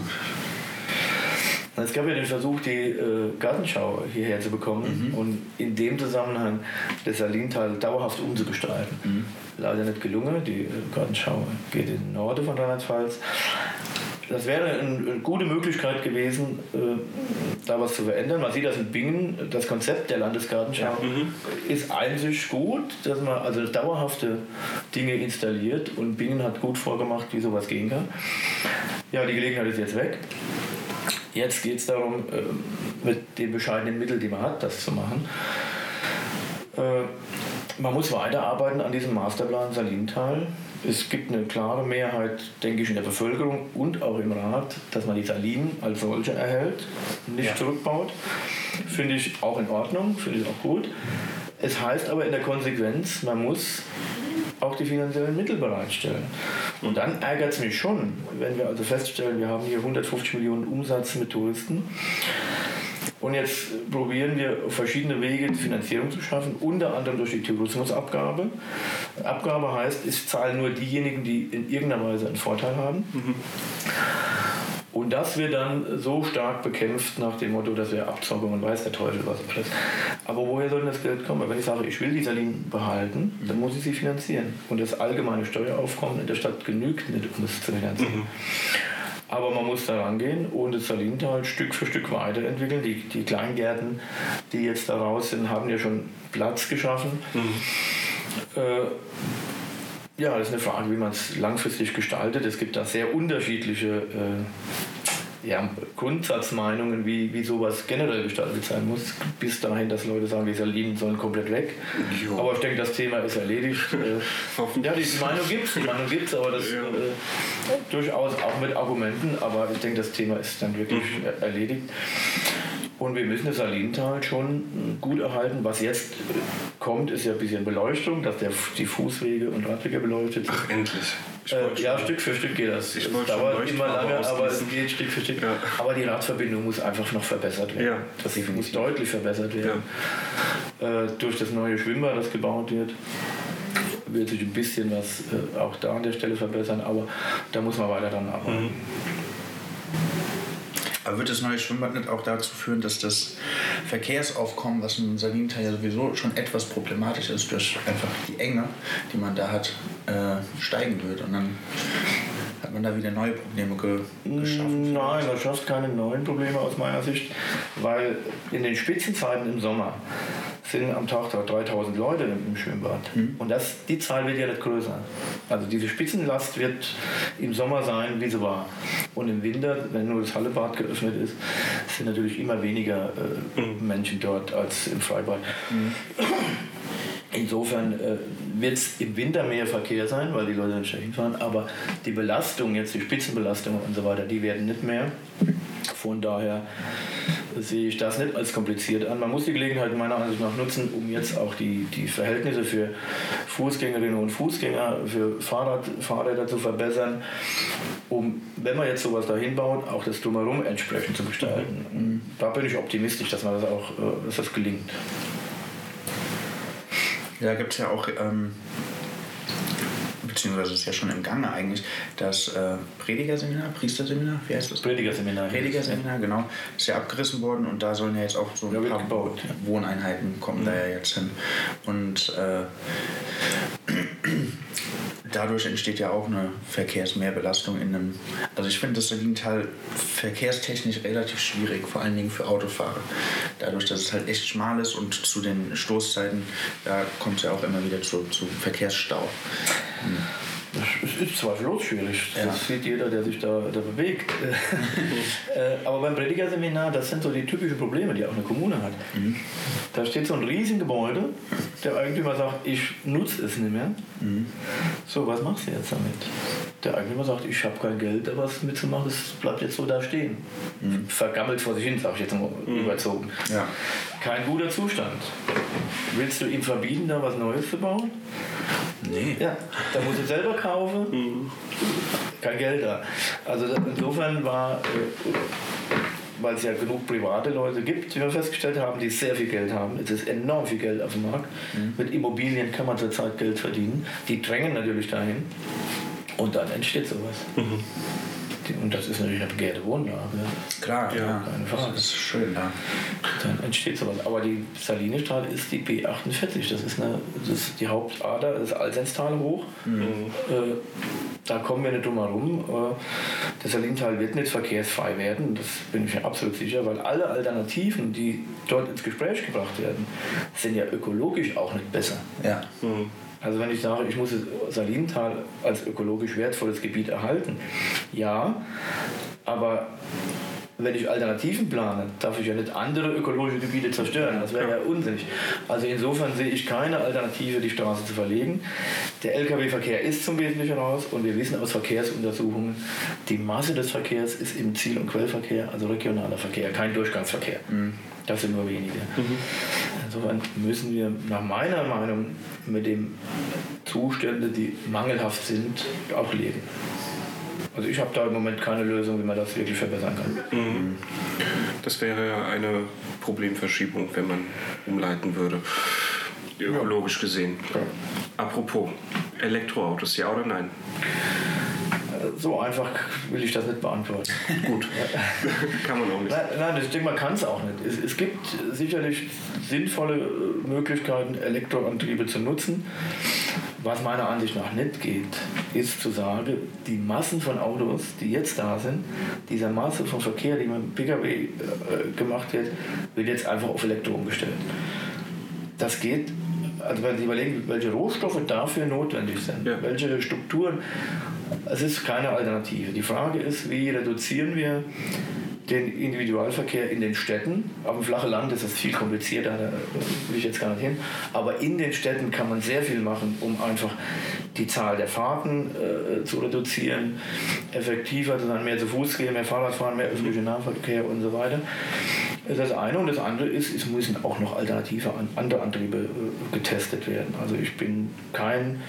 Es gab ja den Versuch, die äh, Gartenschau hierher zu bekommen mhm. und in dem Zusammenhang das Salintal dauerhaft umzugestalten. Mhm. Leider nicht gelungen. Die äh, Gartenschau geht in den Norden von Rheinland-Pfalz. Das wäre eine gute Möglichkeit gewesen, äh, da was zu verändern. Man sieht das in Bingen, das Konzept der Landesgartenschau mhm. ist einzig gut, dass man also dauerhafte Dinge installiert und Bingen hat gut vorgemacht, wie sowas gehen kann. Ja, die Gelegenheit ist jetzt weg. Jetzt geht es darum, äh, mit den bescheidenen Mitteln, die man hat, das zu machen. Äh, man muss weiterarbeiten an diesem Masterplan Salintal. Es gibt eine klare Mehrheit, denke ich, in der Bevölkerung und auch im Rat, dass man die Salinen als solche erhält, nicht ja. zurückbaut. Finde ich auch in Ordnung, finde ich auch gut. Es heißt aber in der Konsequenz, man muss auch die finanziellen Mittel bereitstellen. Und dann ärgert es mich schon, wenn wir also feststellen, wir haben hier 150 Millionen Umsatz mit Touristen Und jetzt probieren wir verschiedene Wege, die Finanzierung zu schaffen, unter anderem durch die Tourismusabgabe. Abgabe heißt, es zahlen nur diejenigen, die in irgendeiner Weise einen Vorteil haben. Mhm. Und das wird dann so stark bekämpft nach dem Motto, dass wir Abzockung und weiß der Teufel was alles. Aber woher soll denn das Geld kommen? Wenn ich sage, ich will die Salinen behalten, dann muss ich sie finanzieren. Und das allgemeine Steueraufkommen in der Stadt genügt nicht, um es zu finanzieren. Mhm. Aber man muss da rangehen und das Salintal Stück für Stück weiterentwickeln. Die, die Kleingärten, die jetzt da raus sind, haben ja schon Platz geschaffen. Mhm. Äh, ja, das ist eine Frage, wie man es langfristig gestaltet. Es gibt da sehr unterschiedliche äh, ja, Grundsatzmeinungen, wie, wie sowas generell gestaltet sein muss. Bis dahin, dass Leute sagen, die Salinen sollen komplett weg. Jo. Aber ich denke, das Thema ist erledigt. Äh, ja, die Meinung gibt es, die Meinung gibt es, aber das ja. äh, durchaus auch mit Argumenten. Aber ich denke, das Thema ist dann wirklich mhm. erledigt. Und wir müssen das Salintal schon gut erhalten. Was jetzt kommt, ist ja ein bisschen Beleuchtung, dass der, die Fußwege und Radwege beleuchtet sind. Ach, endlich. Äh, ja, Stück für Stück geht das. Ich es dauert immer lange, aber es geht Stück für Stück. Ja. Aber die Radverbindung muss einfach noch verbessert werden. Ja, das muss deutlich verbessert werden. Ja. Äh, durch das neue Schwimmbad, das gebaut wird wird sich ein bisschen was äh, auch da an der Stelle verbessern, aber da muss man weiter dran arbeiten. Mhm. Aber wird das neue Schwimmbad nicht auch dazu führen, dass das Verkehrsaufkommen, was im Salintal ja sowieso schon etwas problematisch ist, durch einfach die Enge, die man da hat, äh, steigen wird? Und dann hat man da wieder neue Probleme ge geschaffen? Nein, man schafft keine neuen Probleme aus meiner Sicht, weil in den Spitzenzeiten im Sommer sind am Tag 3000 Leute im Schwimmbad. Mhm. Und das, die Zahl wird ja nicht größer. Also diese Spitzenlast wird im Sommer sein, wie sie war. Und im Winter, wenn nur das Hallebad geöffnet ist, sind natürlich immer weniger äh, mhm. Menschen dort als im Freibad. Mhm. Insofern äh, wird es im Winter mehr Verkehr sein, weil die Leute nicht hinfahren, aber die Belastung, jetzt die Spitzenbelastung und so weiter, die werden nicht mehr. Von daher sehe ich das nicht als kompliziert an. Man muss die Gelegenheit meiner Ansicht nach nutzen, um jetzt auch die, die Verhältnisse für Fußgängerinnen und Fußgänger, für Fahrrad, Fahrräder zu verbessern, um, wenn man jetzt sowas dahin baut, auch das Drumherum entsprechend zu gestalten. Und da bin ich optimistisch, dass, man das auch, äh, dass das gelingt. Ja, gibt es ja auch ähm, beziehungsweise ist ja schon im Gange eigentlich, das äh, Predigerseminar, Priesterseminar, wie heißt das? Predigerseminar. Predigerseminar, genau. Ist ja abgerissen worden und da sollen ja jetzt auch so ein paar gebaut, ja. Wohneinheiten kommen mhm. da ja jetzt hin. Und äh, dadurch entsteht ja auch eine Verkehrsmehrbelastung in einem. Also ich finde das Salintal verkehrstechnisch relativ schwierig, vor allen Dingen für Autofahrer. Dadurch, dass es halt echt schmal ist und zu den Stoßzeiten, da kommt es ja auch immer wieder zu, zu Verkehrsstau. Hm. Es ist zweifellos schwierig. Das ja. sieht jeder, der sich da, da bewegt. Äh, aber beim Predigerseminar, das sind so die typischen Probleme, die auch eine Kommune hat. Mhm. Da steht so ein Riesengebäude, der Eigentümer sagt, ich nutze es nicht mehr. Mhm. So, was machst du jetzt damit? Der Eigentümer sagt, ich habe kein Geld, da was mitzumachen, es bleibt jetzt so da stehen. Mhm. Vergammelt vor sich hin, sag ich jetzt mal mhm. überzogen. Ja. Kein guter Zustand. Willst du ihm verbieten, da was Neues zu bauen? Nee. Ja, da muss er selber kaufen. Mhm. Kein Geld da. Also insofern war, äh, weil es ja genug private Leute gibt, wie wir festgestellt haben, die sehr viel Geld haben. Es ist enorm viel Geld auf dem Markt. Mhm. Mit Immobilien kann man zurzeit Geld verdienen. Die drängen natürlich dahin. Und dann entsteht sowas. Mhm. Und das ist natürlich eine begehrte Wohnlage. Klar, ja, keine Frage. Das ist schön, ja. Dann entsteht sowas. Aber die Salinestraße ist die B48. Das ist, eine, das ist die Hauptader, das Alsenstal hoch. Mhm. Äh, da kommen wir nicht drum herum. Äh, das Salintal wird nicht verkehrsfrei werden. Das bin ich mir absolut sicher, weil alle Alternativen, die dort ins Gespräch gebracht werden, sind ja ökologisch auch nicht besser. Ja. Mhm. Also wenn ich sage, ich muss das Salintal als ökologisch wertvolles Gebiet erhalten, ja, aber wenn ich Alternativen plane, darf ich ja nicht andere ökologische Gebiete zerstören. Das wäre ja unsinnig. Also insofern sehe ich keine Alternative, die Straße zu verlegen. Der Lkw-Verkehr ist zum Wesentlichen raus und wir wissen aus Verkehrsuntersuchungen, die Masse des Verkehrs ist im Ziel- und Quellverkehr, also regionaler Verkehr, kein Durchgangsverkehr. Mhm. Das sind nur wenige. Mhm. Insofern müssen wir nach meiner Meinung mit den Zuständen, die mangelhaft sind, auch leben. Also ich habe da im Moment keine Lösung, wie man das wirklich verbessern kann. Mhm. Das wäre eine Problemverschiebung, wenn man umleiten würde, ökologisch gesehen. Ja. Apropos, Elektroautos, ja oder nein? So einfach will ich das nicht beantworten. Gut, kann man auch nicht. Nein, nein ich denke, man kann es auch nicht. Es, es, gibt sicherlich sinnvolle äh, Möglichkeiten, Elektroantriebe zu nutzen. Was meiner Ansicht nach nicht geht, ist zu sagen, die Massen von Autos, die jetzt da sind, dieser Masse von Verkehr, die mit dem Pkw äh, gemacht wird, wird jetzt einfach auf Elektro umgestellt. Das geht also wenn Sie überlegen, welche Rohstoffe dafür notwendig sind, ja. welche Strukturen, es ist keine Alternative. Die Frage ist, wie reduzieren wir den Individualverkehr in den Städten. Auf dem flachen Land ist das viel komplizierter, da will ich jetzt gar nicht hin. Aber in den Städten kann man sehr viel machen, um einfach die Zahl der Fahrten äh, zu reduzieren, effektiver zu sein, mehr zu Fuß gehen, mehr Fahrrad fahren, mehr öffentlicher Nahverkehr und so weiter. Das ist das eine. Und das andere ist, es müssen auch noch alternative andere Antriebe äh, getestet werden. Also ich bin kein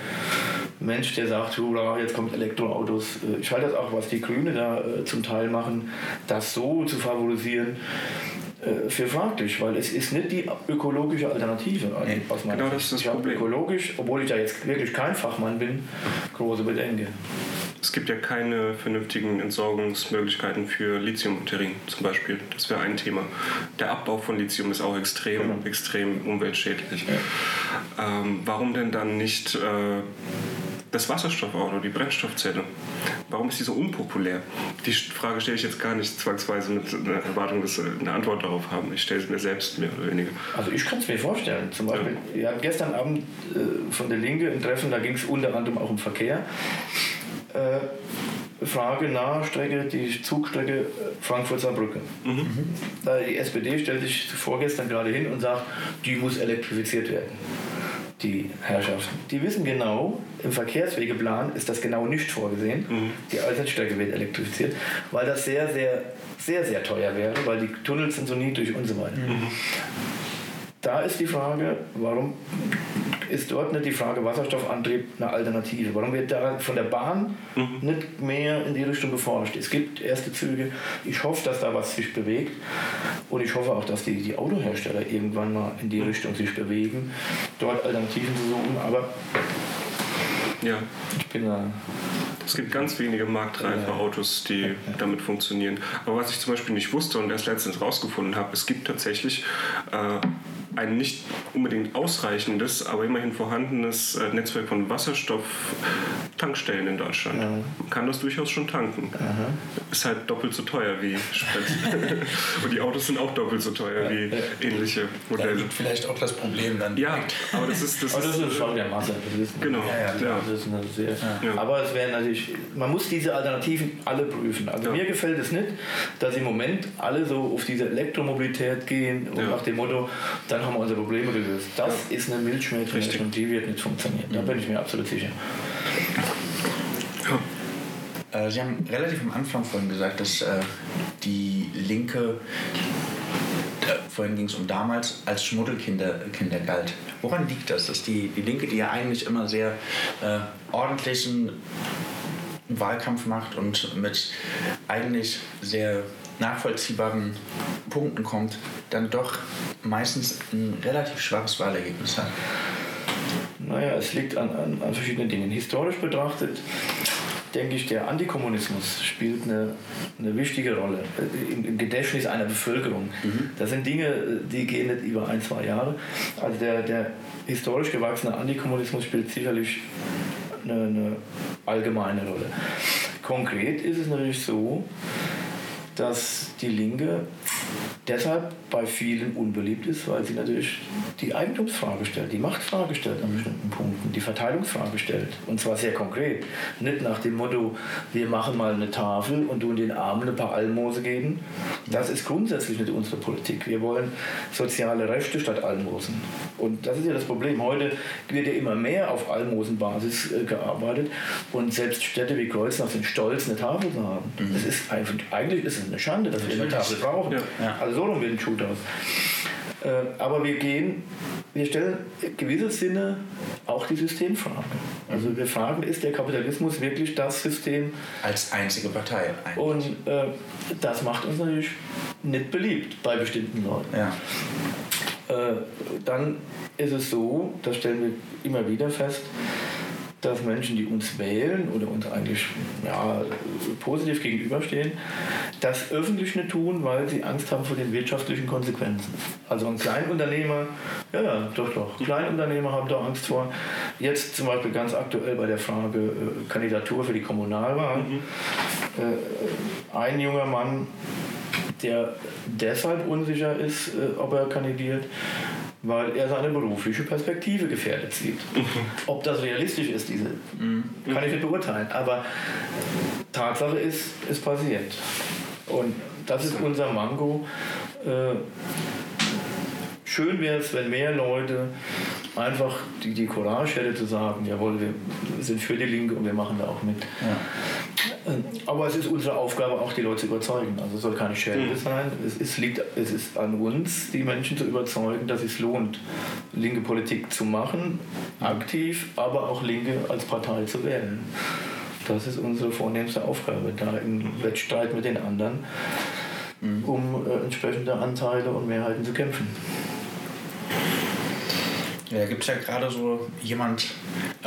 Mensch, der sagt, jetzt kommt Elektroautos. Äh, ich halte das auch, was die Grüne da äh, zum Teil machen, das so zu favorisieren, äh, für fraglich, weil es ist nicht die ökologische Alternative. Nee, genau das ist das ich Problem. ökologisch, obwohl ich da jetzt wirklich kein Fachmann bin, große Bedenken. Es gibt ja keine vernünftigen Entsorgungsmöglichkeiten für Lithiumbatterien zum Beispiel. Das wäre ein Thema. Der Abbau von Lithium ist auch extrem, genau. extrem umweltschädlich. Ja. Ähm, warum denn dann nicht äh, das Wasserstoffauto, die Brennstoffzelle? Warum ist die so unpopulär? Die Frage stelle ich jetzt gar nicht zwangsweise mit einer Erwartung, dass Sie eine Antwort darauf haben. Ich stelle es mir selbst mehr oder weniger. Also ich kann es mir vorstellen. Zum Beispiel, ja. wir hatten gestern Abend äh, von der Linke ein Treffen, da ging es unter anderem auch um Verkehr. Äh, Frage Nahstrecke, die Zugstrecke Frankfurt-Saarbrücken. Mhm. Die SPD stellt sich vorgestern gerade hin und sagt, die muss elektrifiziert werden die Herrschaften. Die wissen genau, im Verkehrswegeplan ist das genau nicht vorgesehen. Mhm. Die Altstrecke wird elektrifiziert, weil das sehr, sehr, sehr, sehr teuer wäre, weil die Tunnels sind so niedrig und so weiter. Mhm. Da ist die Frage, warum ist dort nicht die Frage Wasserstoffantrieb eine Alternative? Warum wird da von der Bahn mhm. nicht mehr in die Richtung geforscht? Es gibt erste Züge. Ich hoffe, dass da was sich bewegt. Und ich hoffe auch, dass die, die Autohersteller irgendwann mal in die. Richtung sich bewegen, dort Alternativen zu suchen. Aber ja. ich bin da. Es gibt ganz wenige marktreife Autos, die damit funktionieren. Aber was ich zum Beispiel nicht wusste und erst letztens rausgefunden habe, es gibt tatsächlich äh, ein nicht unbedingt ausreichendes, aber immerhin vorhandenes äh, Netzwerk von Wasserstofftankstellen in Deutschland. Man kann das durchaus schon tanken. Aha. Ist halt doppelt so teuer wie Sprit. Und die Autos sind auch doppelt so teuer ja, wie ja. ähnliche Modelle. Da liegt vielleicht auch das Problem dann. Ja, aber das ist das. aber das ist schon der Masse. Das ist genau. Ja, ist Aber es wäre natürlich, man muss diese Alternativen alle prüfen. Also mir gefällt es nicht, dass im Moment alle so auf diese Elektromobilität gehen und nach dem Motto, dann haben wir unsere Probleme gelöst. Das ja. ist eine Milchmädchen und die wird nicht funktionieren. Da bin ich mir absolut sicher. Äh, Sie haben relativ am Anfang vorhin gesagt, dass äh, die Linke, äh, vorhin ging es um damals, als Schmuddelkinder Kinder galt. Woran liegt das? Dass die, die Linke, die ja eigentlich immer sehr äh, ordentlichen Wahlkampf macht und mit eigentlich sehr nachvollziehbaren Punkten kommt, dann doch meistens ein relativ schwaches Wahlergebnis hat. Naja, es liegt an, an, an verschiedenen Dingen. Historisch betrachtet denke ich, der Antikommunismus spielt eine, eine wichtige Rolle im, im Gedächtnis einer Bevölkerung. Mhm. Das sind Dinge, die gehen nicht über ein, zwei Jahre. Also der, der historisch gewachsene Antikommunismus spielt sicherlich eine, eine allgemeine Rolle. Konkret ist es natürlich so, dass die Linke deshalb bei vielen unbeliebt ist, weil sie natürlich die Eigentumsfrage stellt, die Machtfrage stellt an bestimmten Punkten, die Verteilungsfrage stellt. Und zwar sehr konkret. Nicht nach dem Motto, wir machen mal eine Tafel und tun den Armen ein paar Almose geben. Das ist grundsätzlich nicht unsere Politik. Wir wollen soziale Rechte statt Almosen. Und das ist ja das Problem. Heute wird ja immer mehr auf Almosenbasis äh, gearbeitet und selbst Städte wie Kreuznach sind stolz, eine Tafel zu haben. Mhm. Das ist einfach, eigentlich ist es eine Schande, dass wir eine Tafel brauchen. Ja. Also so rum wird ein. Äh, aber wir gehen, wir stellen in gewissem Sinne auch die Systemfrage. Also wir fragen, ist der Kapitalismus wirklich das System? Als einzige Partei. Eigentlich. Und äh, das macht uns natürlich nicht beliebt bei bestimmten Leuten. Ja. Äh, dann ist es so, das stellen wir immer wieder fest, dass Menschen, die uns wählen oder uns eigentlich ja, positiv gegenüberstehen, das öffentlich nicht tun, weil sie Angst haben vor den wirtschaftlichen Konsequenzen. Also ein Kleinunternehmer, ja, ja, doch, doch, Kleinunternehmer haben da Angst vor. Jetzt zum Beispiel ganz aktuell bei der Frage äh, Kandidatur für die Kommunalwahl. Mhm. Äh, ein junger Mann, der deshalb unsicher ist, äh, ob er kandidiert, weil er seine berufliche Perspektive gefährdet sieht. Mhm. Ob das realistisch ist, diese, mhm. kann ich nicht beurteilen. Aber Tatsache ist, es passiert. Und das ist unser Mango. Äh, schön wäre es, wenn mehr Leute einfach die, die Courage hätte zu sagen, jawohl, wir sind für die Linke und wir machen da auch mit. Ja. Aber es ist unsere Aufgabe, auch die Leute zu überzeugen. Also es soll keine Schelte mhm. sein. Es ist, liegt, es ist an uns, die Menschen zu überzeugen, dass es lohnt, linke Politik zu machen, aktiv, aber auch Linke als Partei zu wählen. Das ist unsere vornehmste Aufgabe, da im Wettstreit mit den anderen, mhm. um äh, entsprechende Anteile und Mehrheiten zu kämpfen. Ja, da gibt es ja gerade so jemand,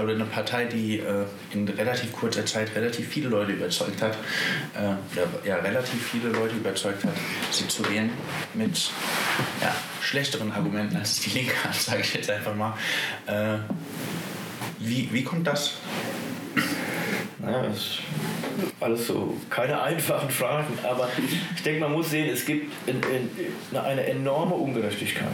oder eine Partei, die äh, in relativ kurzer Zeit relativ viele Leute überzeugt hat, äh, ja, relativ viele Leute überzeugt hat, sie zu wählen mit ja, schlechteren Argumenten als die Linke sage ich jetzt einfach mal. Äh, wie, wie kommt das? Ja, ist alles so keine einfachen Fragen, aber ich denke, man muss sehen, es gibt in, in, eine enorme Ungerechtigkeit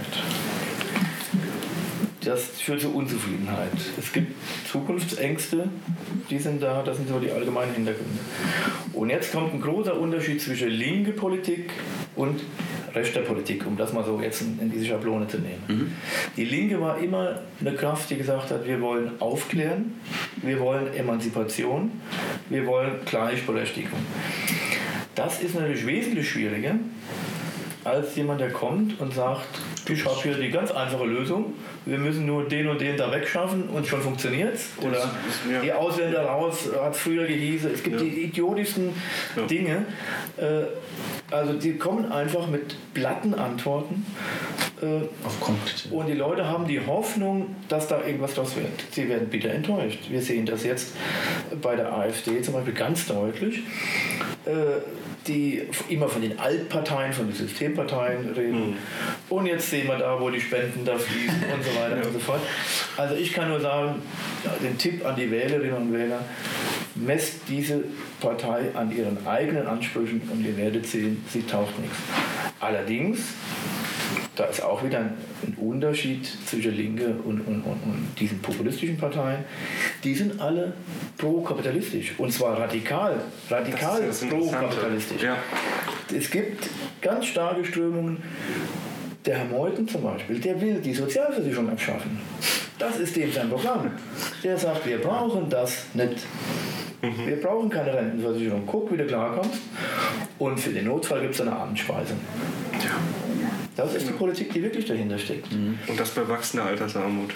das führt zu Unzufriedenheit. Es gibt Zukunftsängste, die sind da, das sind so die allgemeinen Hintergründe. Und jetzt kommt ein großer Unterschied zwischen linke Politik und rechter Politik, um das mal so jetzt in, diese Schablone zu nehmen. Mhm. Die Linke war immer eine Kraft, die gesagt hat, wir wollen aufklären, wir wollen Emanzipation, wir wollen Gleichberechtigung. Das ist natürlich wesentlich schwieriger, als jemand, der kommt und sagt, ich habe hier die ganz einfache Lösung, wir müssen nur den und den da wegschaffen und schon funktioniert es. Oder ja. die Ausländer raus, hat es früher gehießen. Es gibt ja. die idiotischsten ja. Dinge. Äh, also die kommen einfach mit platten Antworten. Äh, Auf und die Leute haben die Hoffnung, dass da irgendwas draus wird. Sie werden bitter enttäuscht. Wir sehen das jetzt bei der AfD zum Beispiel ganz deutlich. Äh, die immer von den Altparteien, von den Systemparteien reden. Mhm. Und jetzt sehen wir da, wo die Spenden da fließen und so weiter ja. und so fort. Also ich kann nur sagen, den Tipp an die Wählerinnen und Wähler, messt diese Partei an ihren eigenen Ansprüchen und ihr werdet sehen, sie taucht nichts. Allerdings da ist auch wieder ein, Unterschied zwischen Linke und, und, und, und, diesen populistischen Parteien. Die sind alle pro-kapitalistisch und zwar radikal, radikal pro-kapitalistisch. Ja. Es gibt ganz starke Strömungen. Der Herr Meuthen zum Beispiel, der will die Sozialversicherung abschaffen. Das ist dem sein Programm. Der sagt, wir brauchen das nicht. Mhm. Wir brauchen keine Rentenversicherung. Guck, wie du klarkommst. Und für den Notfall gibt es eine Abendspeise. Ja. Das ist die Politik, die wirklich dahinter steckt. Mhm. Und das bei wachsender Altersarmut.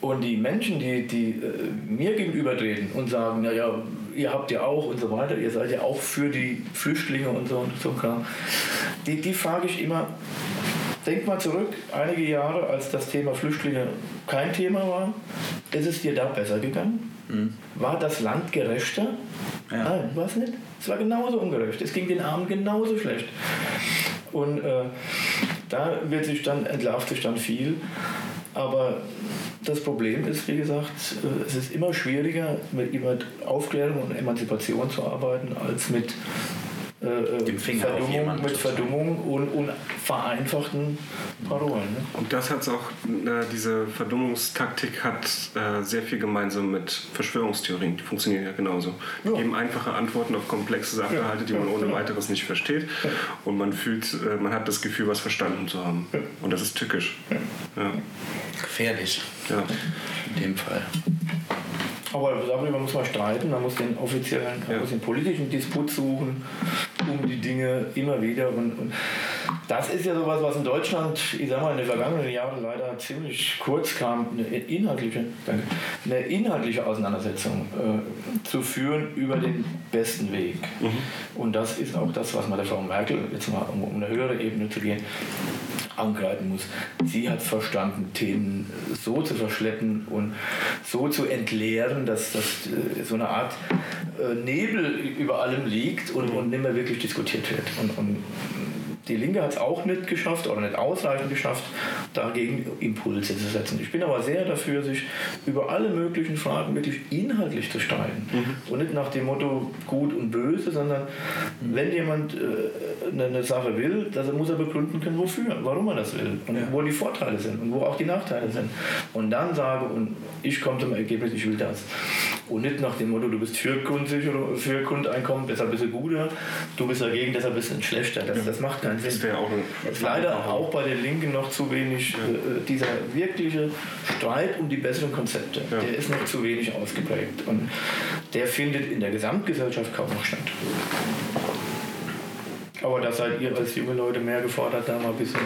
Und die Menschen, die, die äh, mir gegenübertreten und sagen, naja, ihr habt ja auch und so weiter, ihr seid ja auch für die Flüchtlinge und so und so klar, die, die frage ich immer, denk mal zurück, einige Jahre, als das Thema Flüchtlinge kein Thema war, ist es dir da besser gegangen? Mhm. War das Land gerechter? Ja. Nein, war es nicht. Es war genauso ungerecht. Es ging den Armen genauso schlecht. Und äh, da wird sich dann, entlarvt sich dann viel. Aber das Problem ist, wie gesagt, äh, es ist immer schwieriger, mit, mit Aufklärung und Emanzipation zu arbeiten, als mit äh, Verdummung, mit Verdummung und, und, vereinfachten Parolen. Ne? Und das hat auch, äh, diese Verdummungstaktik hat äh, sehr viel gemeinsam mit Verschwörungstheorien. Die funktionieren ja genauso. Die ja. geben einfache Antworten auf komplexe Sachverhalte, die man ohne genau. weiteres nicht versteht. Und man fühlt, äh, man hat das Gefühl, was verstanden zu haben. Und das ist tückisch. Gefährlich. Ja. In dem Fall. Aber darüber muss man streiten, man muss den offiziellen, man muss den politischen Disput suchen, um die Dinge immer wieder. Und, und das ist ja sowas, was in Deutschland, ich sag mal, in den vergangenen Jahren leider ziemlich kurz kam, eine inhaltliche, eine inhaltliche Auseinandersetzung äh, zu führen über den besten Weg. Mhm. Und das ist auch das, was man der Frau Merkel, jetzt mal um, um eine höhere Ebene zu gehen, angreifen muss. Sie hat verstanden, Themen so zu verschleppen und so zu entleeren, dass das äh, so eine Art äh, Nebel über allem liegt und, und nicht mehr wirklich diskutiert wird. Und, und die Linke hat es auch nicht geschafft oder nicht ausreichend geschafft, dagegen Impulse zu setzen. Ich bin aber sehr dafür, sich über alle möglichen Fragen wirklich inhaltlich zu streiten. Mhm. Und nicht nach dem Motto gut und böse, sondern wenn jemand äh, eine, Sache will, dann muss er begründen können, wofür, warum er das will und ja. wo die Vorteile sind und wo auch die Nachteile sind. Und dann sage, und ich komme zum Ergebnis, ich will das. Und nicht nach dem Motto, du bist für, Grundeinkommen, deshalb bist du guter, du bist dagegen, deshalb bist du ein schlechter. Das, das macht keinen Sinn. Das auch ein, leider auch bei den Linken noch zu wenig, ja. äh, dieser wirkliche Streit um die besseren Konzepte, ja. der ist noch zu wenig ausgeprägt. Und der findet in der Gesamtgesellschaft kaum noch statt. Aber da seid ihr als junge Leute mehr gefordert, da mal ein bisschen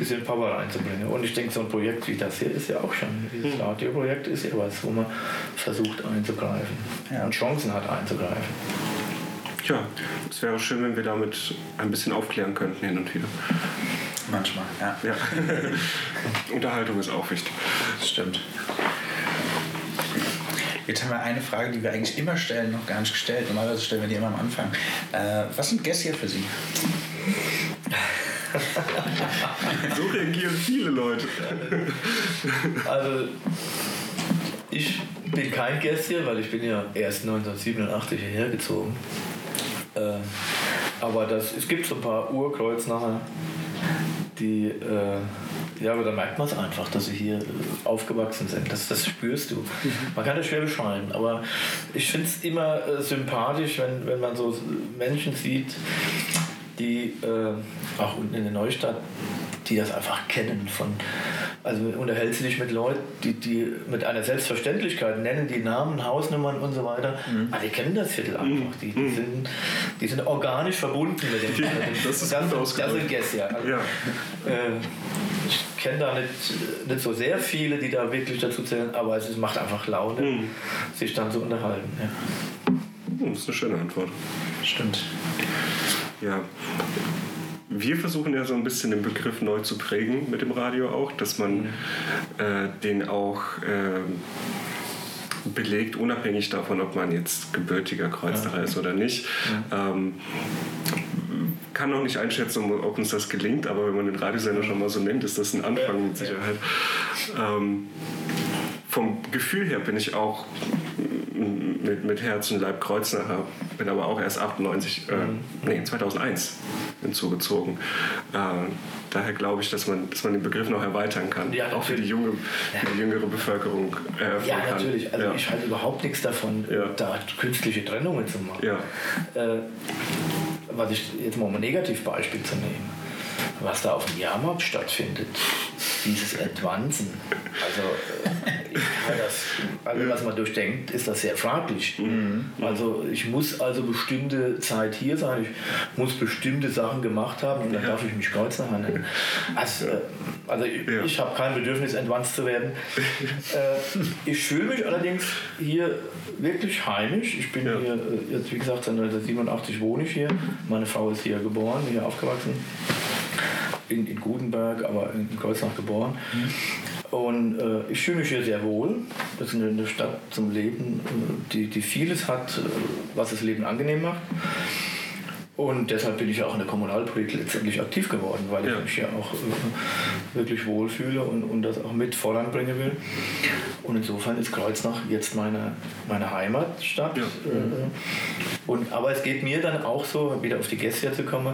bisschen Power reinzubringen. Und ich denke, so ein Projekt wie das hier ist ja auch schon, dieses hm. Radioprojekt ist ja was, wo man versucht einzugreifen ja. und Chancen hat einzugreifen. Ja, es wäre schön, wenn wir damit ein bisschen aufklären könnten hin und wieder. Manchmal, ja. ja. Unterhaltung ist auch wichtig. Das stimmt. Jetzt haben wir eine Frage, die wir eigentlich immer stellen, noch gar nicht gestellt. Normalerweise stellen wir die immer am Anfang. Äh, was sind Gäste für Sie? so reagieren viele Leute. Also, ich bin kein Gäste, weil ich bin ja erst 1987 hierher gezogen. Äh, aber das, es gibt so ein paar Urkreuznacher, die, äh, ja, aber da merkt man es einfach, dass sie hier aufgewachsen sind. Das, das spürst du. Mhm. Man kann das schwer beschreiben, aber ich finde es immer äh, sympathisch, wenn, wenn man so Menschen sieht, die äh, auch unten in der Neustadt, die das einfach kennen von also unterhältst du dich mit Leuten, die, die mit einer Selbstverständlichkeit nennen die Namen, Hausnummern und so weiter. Mhm. Aber die kennen das Viertel einfach. Mhm. Die, die, mhm. sind, die sind organisch verbunden mit dem. Ja, das ist das, das, das sind Gäste, ja. Also, ja. Äh, ich kenne da nicht, nicht so sehr viele, die da wirklich dazu zählen, aber es macht einfach Laune, mhm. sich dann zu unterhalten. Ja. Das ist eine schöne Antwort. Stimmt. Ja. Wir versuchen ja so ein bisschen den Begriff neu zu prägen mit dem Radio auch, dass man äh, den auch äh, belegt, unabhängig davon, ob man jetzt gebürtiger Kreuznacher ist oder nicht. Ähm, kann noch nicht einschätzen, ob uns das gelingt, aber wenn man den Radiosender schon mal so nennt, ist das ein Anfang mit Sicherheit. Ähm, vom Gefühl her bin ich auch mit, mit Herz und Leib Kreuznacher, bin aber auch erst 98, äh, mhm. nee, 2001 hinzugezogen. Äh, daher glaube ich, dass man, dass man den Begriff noch erweitern kann, ja, auch für die, junge, ja. die jüngere Bevölkerung eröffnen Ja, natürlich. Also ja. ich halte überhaupt nichts davon, da künstliche Trennungen zu machen. Äh, was ich jetzt mal um ein Negativbeispiel zu nehmen, was da auf dem Jahrmarkt stattfindet, dieses Entwanzen. Also, äh, das, also was man durchdenkt, ist das sehr fraglich. Mhm. Also ich muss also bestimmte Zeit hier sein, ich muss bestimmte Sachen gemacht haben und dann ja. darf ich mich Kreuznacher nennen. Also, ja. also ich, ja. ich habe kein Bedürfnis, entwanzt zu werden. äh, ich fühle mich allerdings hier wirklich heimisch. Ich bin hier, äh, jetzt wie gesagt, seit 1987 wohne ich hier. Meine Frau ist hier geboren, hier aufgewachsen in, in Gutenberg, aber in Kreuznach geboren. Mhm. Und äh, ich fühle mich hier sehr wohl. Das ist eine, Stadt zum Leben, äh, die, die vieles hat, äh, was das Leben angenehm macht. Und deshalb bin ich auch in der Kommunalpolitik letztendlich aktiv geworden, weil ja. ich mich ja auch äh, wirklich wohlfühle und, und das auch mit voranbringen will. Und insofern ist Kreuznach jetzt meine, meine Heimatstadt. Ja. Äh, und, aber es geht mir dann auch so, wieder auf die Gäste zu kommen,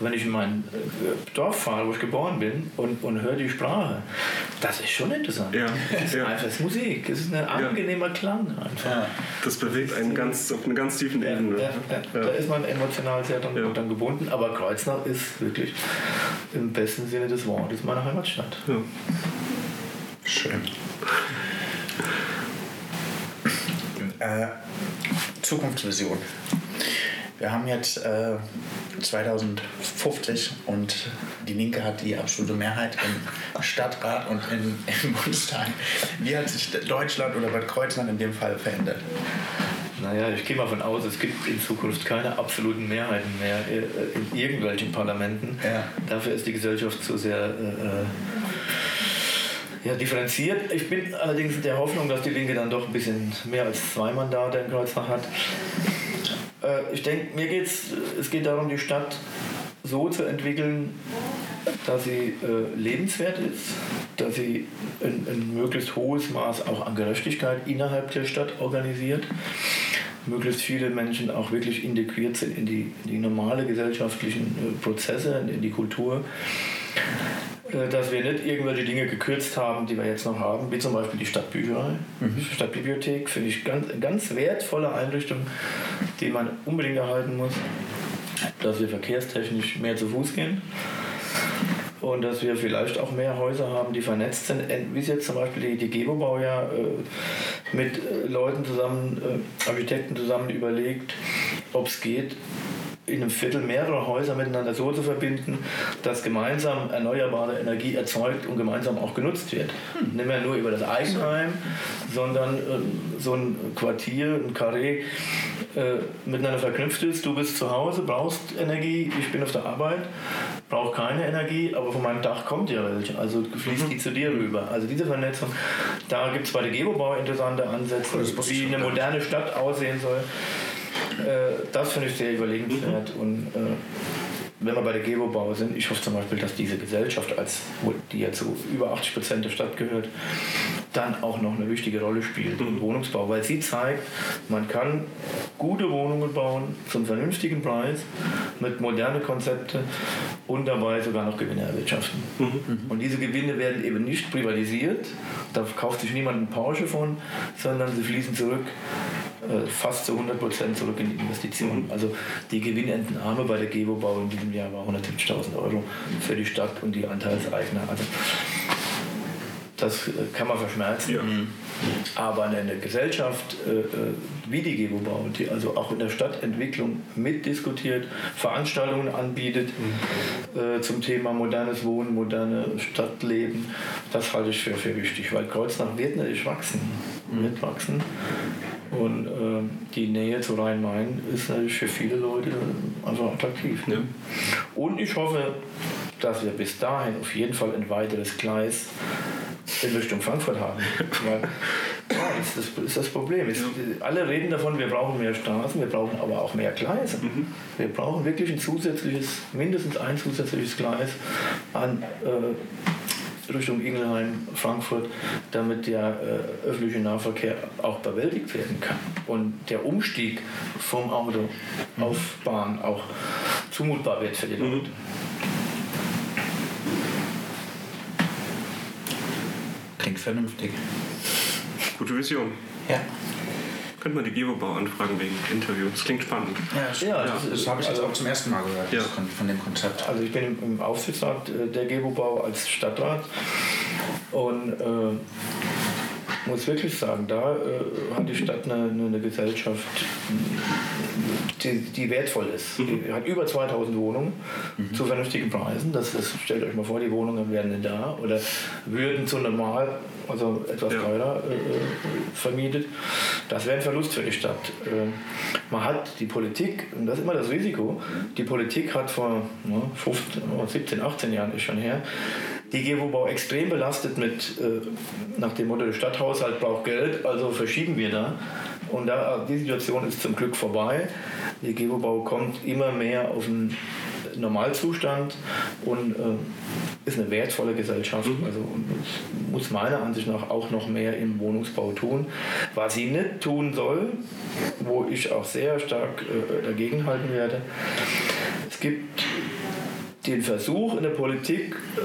wenn ich in mein äh, Dorf fahre, wo ich geboren bin und, und höre die Sprache. Das ist schon interessant. Ja. Es ist ja. einfach das ist Musik. Es ist ein angenehmer Klang einfach. Das bewegt einen ganz, auf einer ganz tiefen Ebene. Da ist man emotional sehr dann, ja. dann gebunden. Aber Kreuznach ist wirklich im besten Sinne des Wortes meine Heimatstadt. Ja. Schön. Äh, Zukunftsvision. Wir haben jetzt äh, 2050 und die Linke hat die absolute Mehrheit im Stadtrat und im, im Bundestag. Wie hat sich Deutschland oder Bad Kreuznach in dem Fall verändert? Naja, ich gehe mal von aus, es gibt in Zukunft keine absoluten Mehrheiten mehr in irgendwelchen Parlamenten. Ja. Dafür ist die Gesellschaft zu sehr äh, äh, ja, differenziert. Ich bin allerdings der Hoffnung, dass die Linke dann doch ein bisschen mehr als zwei Mandate in Kreuznach hat. Äh, ich denke, mir geht's, es geht darum, die Stadt so zu entwickeln, dass sie äh, lebenswert ist, dass sie ein, ein, möglichst hohes Maß auch an Gerechtigkeit innerhalb der Stadt organisiert, möglichst viele Menschen auch wirklich integriert sind in die, in die normale gesellschaftlichen äh, Prozesse, in die Kultur. Äh, dass wir nicht irgendwelche Dinge gekürzt haben, die wir jetzt noch haben, wie zum Beispiel die Stadtbücherei, mhm. Stadtbibliothek, finde ich ganz, eine ganz wertvolle Einrichtung, die man unbedingt erhalten muss, dass wir verkehrstechnisch mehr zu Fuß gehen und dass wir vielleicht auch mehr Häuser haben, die vernetzt sind, wie es jetzt zum Beispiel die, die Gebobau ja äh, mit äh, Leuten zusammen, äh, Architekten zusammen überlegt, ob es geht, in einem Viertel mehrere Häuser miteinander so zu verbinden, dass gemeinsam erneuerbare Energie erzeugt und gemeinsam auch genutzt wird. Hm. Nicht mehr nur über das Eigenheim, sondern äh, so ein Quartier, ein Carré äh, miteinander verknüpft ist. Du bist zu Hause, brauchst Energie, ich bin auf der Arbeit, brauche keine Energie, aber von meinem Dach kommt ja welche. Also fließt mhm. die zu dir rüber. Also diese Vernetzung, da gibt es bei der Gebobau interessante Ansätze, wie eine moderne Stadt aussehen soll. Äh, das finde ich sehr überlegenswert. Mhm. Und äh, wenn wir bei der Gebobau sind, ich hoffe zum Beispiel, dass diese Gesellschaft, als, die ja zu über 80 Prozent der Stadt gehört, dann auch noch eine wichtige Rolle spielt im mhm. Wohnungsbau, weil sie zeigt, man kann gute Wohnungen bauen zum vernünftigen Preis mit modernen Konzepten und dabei sogar noch Gewinne erwirtschaften. Mhm. Und diese Gewinne werden eben nicht privatisiert, da kauft sich niemand einen Porsche von, sondern sie fließen zurück äh, fast zu 100 Prozent zurück in die Investitionen. Also die Gewinnentnahme bei der Gebobau in diesem Jahr war 170.000 Euro für die Stadt und die Anteilseigner. Also das äh, kann man verschmerzen. Ja. Aber eine Gesellschaft äh, äh, wie die Gebobau, die also auch in der Stadtentwicklung mitdiskutiert, Veranstaltungen anbietet mhm. äh, zum Thema modernes Wohnen, moderne Stadtleben, das halte ich für, für wichtig, weil Kreuznach wird natürlich wachsen, mhm. Und äh, die Nähe zu Rhein-Main ist natürlich für viele Leute einfach attraktiv. Ja. Und ich hoffe, dass wir bis dahin auf jeden Fall ein weiteres Gleis in Richtung Frankfurt haben. Weil, ja, ist das ist das Problem. Ist, alle reden davon, wir brauchen mehr Straßen, wir brauchen aber auch mehr Gleise. Mhm. Wir brauchen wirklich ein zusätzliches, mindestens ein zusätzliches Gleis an äh, Richtung Ingelheim, Frankfurt, damit der äh, öffentliche Nahverkehr auch bewältigt werden kann und der Umstieg vom Auto mhm. auf Bahn auch zumutbar wird für die mhm. Leute. Klingt vernünftig. Gute Vision. Ja. Könnte man die Gebobau anfragen wegen Interview. Das klingt spannend. Ja, ja, das, das habe ich also, jetzt auch zum ersten Mal gehört ja. von dem Konzept. Also ich bin im, im Aufsichtsrat äh, der Gebobau als Stadtrat und äh, muss wirklich sagen, da äh, hat die Stadt eine, eine Gesellschaft, die, die, wertvoll ist. Mhm. Die hat über 2000 Wohnungen mhm. zu vernünftigen Preisen. Das ist, stellt euch mal vor, die Wohnungen wären da oder würden zu normal, also etwas ja. teurer äh, äh, vermietet. Das wäre ein Verlust für die Stadt. Äh, man hat die Politik, und das ist immer das Risiko, die Politik hat vor ne, 15, 17, 18 Jahren ist schon her, die GEWO-Bau extrem belastet mit, äh, nach dem Motto, der Stadthaushalt braucht Geld, also verschieben wir da. Und da, die Situation ist zum Glück vorbei. Die GEWO-Bau kommt immer mehr auf einen Normalzustand und äh, ist eine wertvolle Gesellschaft. Mhm. Also muss meiner Ansicht nach auch noch mehr im Wohnungsbau tun. Was sie nicht tun soll, wo ich auch sehr stark äh, dagegen halten werde, es gibt den Versuch in der Politik, äh,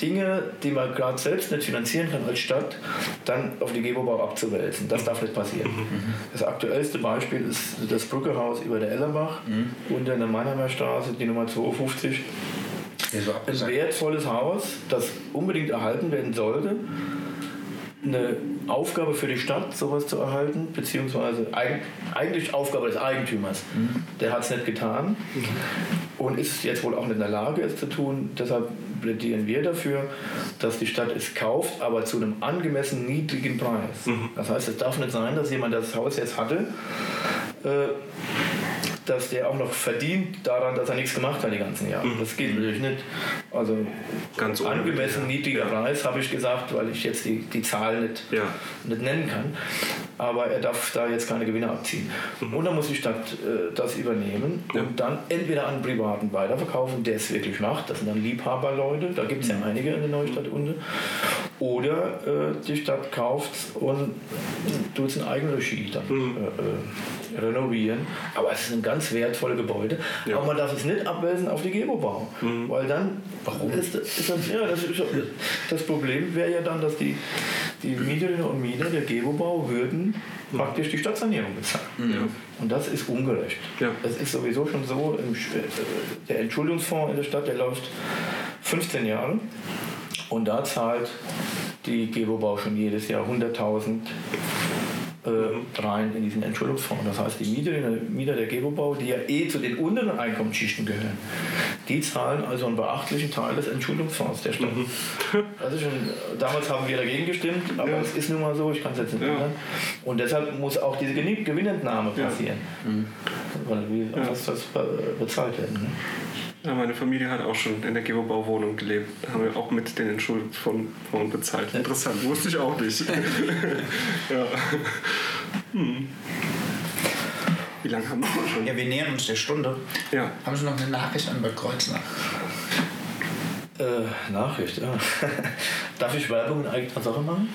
Dinge, die man gerade selbst nicht finanzieren kann als Stadt, dann auf die Gebobau abzuwälzen. Das darf nicht passieren. Mhm. Das aktuellste Beispiel ist das Brückehaus über der Ellerbach mhm. unter der Mannheimer Straße, die Nummer 52. Ein wertvolles Haus, das unbedingt erhalten werden sollte. Eine Aufgabe für die Stadt, sowas zu erhalten, beziehungsweise eigentlich Aufgabe des Eigentümers. Mhm. Der hat es nicht getan mhm. und ist jetzt wohl auch nicht in der Lage, es zu tun. Deshalb plädieren wir dafür, dass die Stadt es kauft, aber zu einem angemessen niedrigen Preis. Mhm. Das heißt, es darf nicht sein, dass jemand das Haus jetzt hatte, äh, dass der auch noch verdient daran, dass er nichts gemacht hat die ganzen Jahre. Mhm. Das geht natürlich nicht. Also Ganz angemessen ja. niedriger ja. Preis habe ich gesagt, weil ich jetzt die, die Zahl nicht, ja. nicht nennen kann. Aber er darf da jetzt keine Gewinne abziehen. Mhm. Und dann muss die Stadt äh, das übernehmen und dann entweder an Privaten weiterverkaufen, der es wirklich macht. Das sind dann Liebhaberleute, da gibt es ja mhm. einige in der Neustadt unten. Oder äh, die Stadt kauft und tut es in Eigenregie dann mhm. äh, äh, renovieren. Aber es ist ein ganz wertvolles Gebäude. Ja. Aber man darf es nicht abwälzen auf die Gebobau. Mhm. Weil dann Warum? Ist, ist das, ja, das, ist, das Problem wäre ja dann, dass die, die Mieterinnen und Mieter der Gebobau würden mhm. praktisch die Stadtsanierung bezahlen. Mhm. Und das ist ungerecht. Ja. Das ist sowieso schon so, im, äh, der Entschuldungsfonds in der Stadt, der läuft 15 Jahre. Und da zahlt die Gebobau schon jedes Jahr 100.000 äh, rein in diesen Entschuldungsfonds. Das heißt, die Mieter, Mieter der Gebobau, die ja eh zu den unteren Einkommensschichten gehören, die zahlen also einen beachtlichen Teil des Entschuldungsfonds der Stadt. Mhm. Also schon, damals haben wir dagegen gestimmt, aber ja. es ist nun mal so, ich kann es jetzt nicht ja. ändern. Und deshalb muss auch diese Gewinnentnahme passieren. Ja. Mhm. Weil wie, was das bezahlt werden. Ne? Ja, meine Familie hat auch schon in der Geobauwohnung gelebt. Da haben wir auch mit den Entschuldungsfonds bezahlt. Interessant, wusste ich auch nicht. ja. Hm. Wie lange haben wir schon? Ja, wir nähern uns der Stunde. Ja. Haben Sie noch eine Nachricht an Bad Kreuznach? Äh, Nachricht, ja. Darf ich Werbung in eigener Sache machen?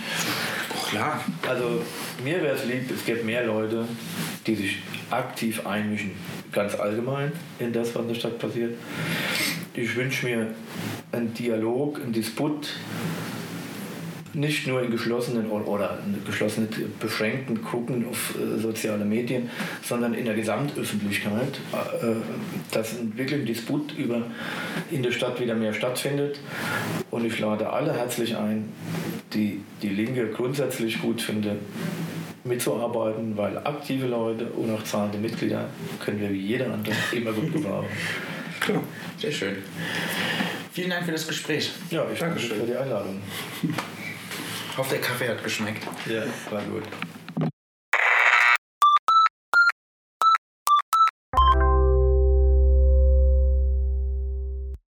Oh, klar. Also, mir wäre es lieb, es gibt mehr Leute, die sich aktiv einmischen, ganz allgemein in das, was in der Stadt passiert. Ich wünsche mir einen Dialog, einen Disput, nicht nur in geschlossenen oder geschlossenen, beschränkten Gruppen auf äh, soziale Medien, sondern in der Gesamtöffentlichkeit, äh, dass ein wirklich ein Disput über in der Stadt wieder mehr stattfindet. Und ich lade alle herzlich ein, die die Linke grundsätzlich gut finden, mitzuarbeiten, weil aktive Leute und auch zahlende Mitglieder können wir wie jeder andere immer gut gebrauchen. Klar, sehr schön. Vielen Dank für das Gespräch. Ja, ich danke für die Einladung. Ich hoffe, der Kaffee hat geschmeckt. Ja, war gut.